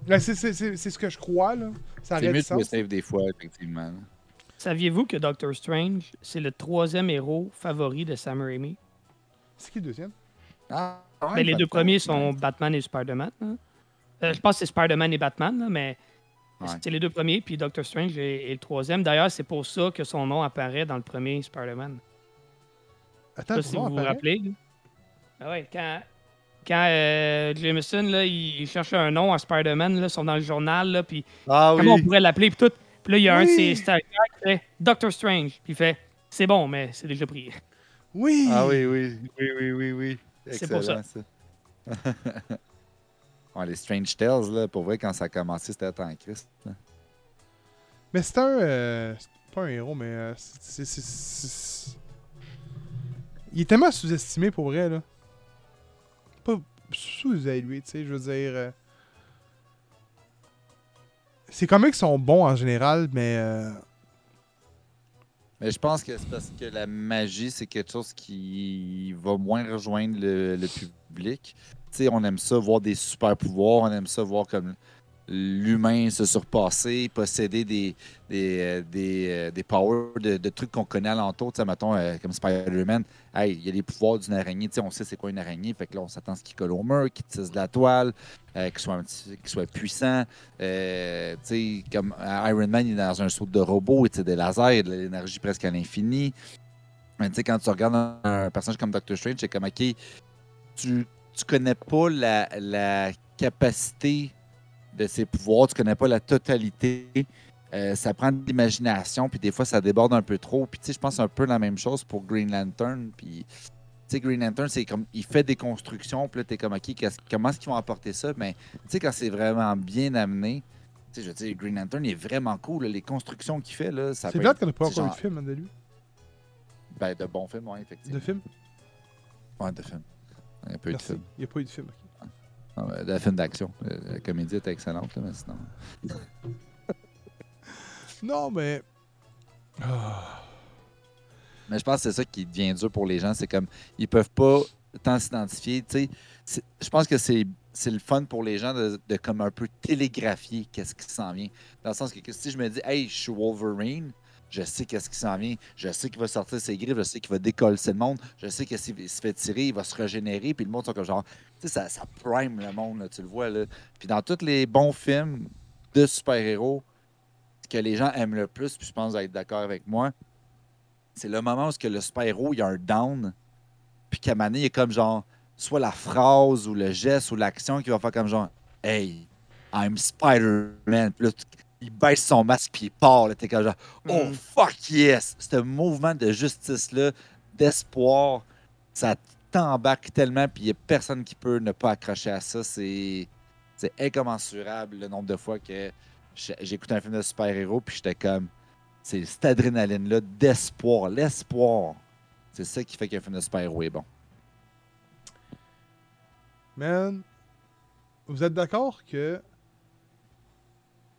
Là, c'est- ce que je crois, là. Ça C'est mieux de safe des fois, effectivement. Saviez-vous que Doctor Strange, c'est le troisième héros favori de Sam Raimi? C'est qui le deuxième? Ah, Ben, les deux de premiers sont Batman et Spider-Man. hein. Euh, je pense que c'est Spider-Man et Batman, là, mais Ouais. c'est les deux premiers, puis Doctor Strange est, est le troisième. D'ailleurs, c'est pour ça que son nom apparaît dans le premier Spider-Man. Attends, pas si vous vous apparaît? rappelez. là. Ah ouais, quand, quand euh, Jameson, là, il, il cherchait un nom à Spider-Man, là, ils sont dans le journal, là, puis Ah comment on pourrait l'appeler, puis tout. Puis là, il y a un de ses stagiaires qui fait Doctor Strange, puis il fait c'est bon, mais c'est déjà pris. Oui! Ah oui, oui, oui, oui, oui, oui. C'est pour ça. Excellent, ça. ouais, les Strange Tales, là, pour vrai, quand ça a commencé, c'était en Christ. là. Mais c'est un... euh, c'est pas un héros, mais... euh, c'est- c'est- c'est- c'est- Il est tellement sous-estimé, pour vrai, là. Pas sous-évalué, tu sais, je veux dire... euh, Ses comics sont bons en général, mais... euh, Mais je pense que c'est parce que la magie, c'est quelque chose qui va moins rejoindre le, le public. Tu sais, on aime ça voir des super pouvoirs, on aime ça voir comme l'humain se surpasser, posséder des, des, euh, des, euh, des powers de, trucs qu'on connaît alentour. Tu sais, mettons, euh, comme Spider-Man, hey, il y a les pouvoirs d'une araignée. Tu sais, on sait c'est quoi une araignée. Fait que là, on s'attend à ce qu'il colle au mur, qu'il tisse de la toile, qu'il soit, soit puissant. Tu sais, comme Iron Man, il est dans un saut de robot, tu sais, des lasers, de l'énergie presque à l'infini. Mais tu sais, quand tu regardes un, un personnage comme Doctor Strange, c'est comme, OK, tu, tu connais pas la, la capacité de ses pouvoirs, tu connais pas la totalité. Euh, ça prend de l'imagination, puis des fois, ça déborde un peu trop. Puis, tu sais, je pense un peu la même chose pour Green Lantern. Puis, tu sais, Green Lantern, c'est comme, il fait des constructions, puis là, t'es comme, OK, qu'est-ce- comment est-ce qu'ils vont apporter ça? Mais, tu sais, quand c'est vraiment bien amené, tu sais, je veux dire, Green Lantern, il est vraiment cool. là. Les constructions qu'il fait, là, ça C'est plate qu'on n'a pas encore eu de film hein, de lui. ben, de bons films, oui, effectivement. De film Ouais, de films. Il y a peu de Merci. films. Il n'y a pas eu de film. ok. Ah, ben, de films d'action. Euh, La comédie était excellente, là, mais sinon. Non, mais. Ah. Mais je pense que c'est ça qui devient dur pour les gens. C'est comme, ils peuvent pas tant s'identifier. Je pense que c'est c'est le fun pour les gens de, de comme un peu télégraphier qu'est-ce qui s'en vient. Dans le sens que, que si je me dis, hey, je suis Wolverine, je sais qu'est-ce qui s'en vient. Je sais qu'il va sortir ses griffes, je sais qu'il va décoller le monde, je sais que s'il se fait tirer, il va se régénérer, puis le monde, sont comme genre, ça, ça prime le monde, là, tu le vois. Là. Puis dans tous les bons films de super-héros, ce que les gens aiment le plus, puis je pense être d'accord avec moi, c'est le moment où ce que le super-héros, il y a un down, puis qu'à il y a comme genre, soit la phrase ou le geste ou l'action qui va faire comme genre, Hey, I'm Spider-Man. Puis là, il baisse son masque, puis il part. T'es comme genre, Oh Mm. fuck yes! Ce mouvement de justice-là, d'espoir, ça t'embarque tellement, puis il n'y a personne qui peut ne pas accrocher à ça. C'est incommensurable le nombre de fois que j'écoute un film de super-héros, puis j'étais comme, c'est cette adrénaline-là d'espoir, l'espoir. C'est ça qui fait qu'un film de super-héros est bon. Man, vous êtes d'accord que.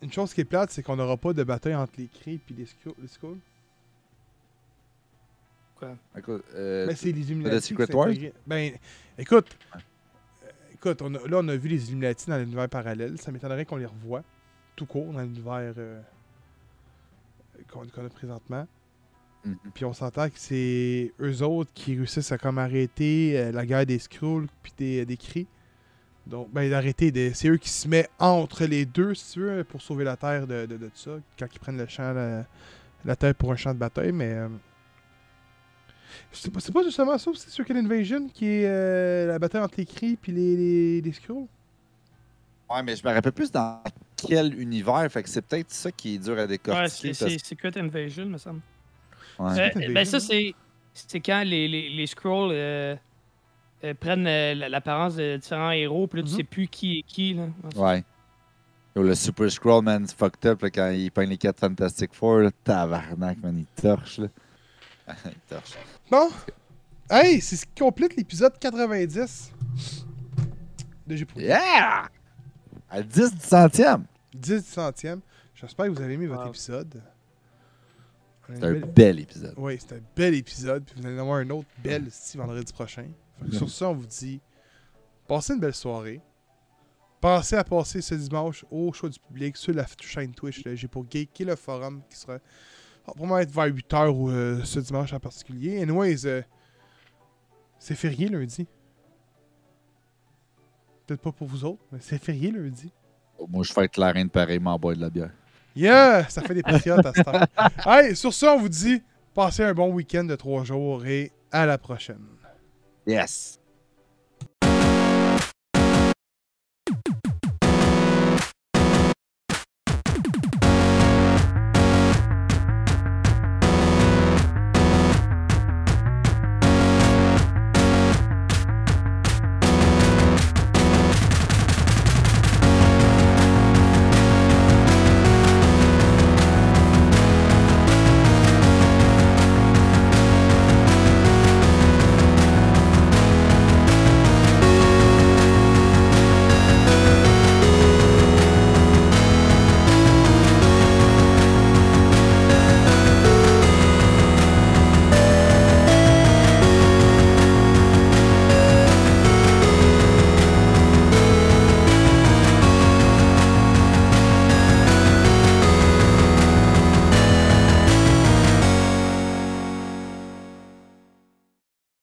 Une chose qui est plate, c'est qu'on n'aura pas de bataille entre les cris et les les Écoute, euh, Ben, c'est les Illuminati. The Secret intégrés. Ben, écoute. Écoute, on a- là, on a vu les Illuminati dans l'univers parallèle. Ça m'étonnerait qu'on les revoie tout court dans l'univers euh, qu'on qu'on a présentement. mhm. Puis on s'entend que c'est eux autres qui réussissent à comme arrêter euh, la guerre des Skrulls puis des, des cris. Donc, ben, d'arrêter, c'est eux qui se mettent entre les deux, si tu veux, pour sauver la Terre de, de, de ça, quand ils prennent le champ, la, la Terre pour un champ de bataille, mais... c'est pas, pas justement ça, c'est Circle Invasion qui est euh, la bataille entre les cris puis les, les, les Skrulls? Ouais, mais je me rappelle plus dans quel univers. Fait que c'est peut-être ça qui est dur à Ouais, décortiquer. c'est parce- c'est Secret Invasion, me semble. ouais. Euh, ben ça, c'est quand les, les, les Scrolls euh, euh, prennent euh, la- l'apparence de différents héros, puis là, tu Mhm. sais plus qui est qui. Là. Ouais. Yo, le Super Scroll, man, fucked up là, quand il peint les 4 Fantastic Four. Là, tabarnak, man, il torche. Là. Bon. Hey, c'est ce qui complète l'épisode 90 de J'ai pour Yeah! À 10 du centième. 10 centièmes. J'espère que vous avez aimé votre Wow. épisode. C'est un bel épisode. Oui, c'est un bel épisode. Puis vous allez en avoir un autre bel ici vendredi prochain. Fait que sur ça, on vous dit passez une belle soirée. Pensez à passer ce dimanche au show du public sur la chaîne Twitch de J'ai pour qui est le forum qui sera probablement être vers 8h ou euh, ce dimanche en particulier. Anyways, euh, c'est férié lundi. Peut-être pas pour vous autres, mais c'est férié lundi. Moi, je fais la reine pareil, m'en boire de la bière. Yeah! Ça fait des patriotes à cette heure. Hey, sur ça, on vous dit passez un bon week-end de trois jours et à la prochaine. Yes!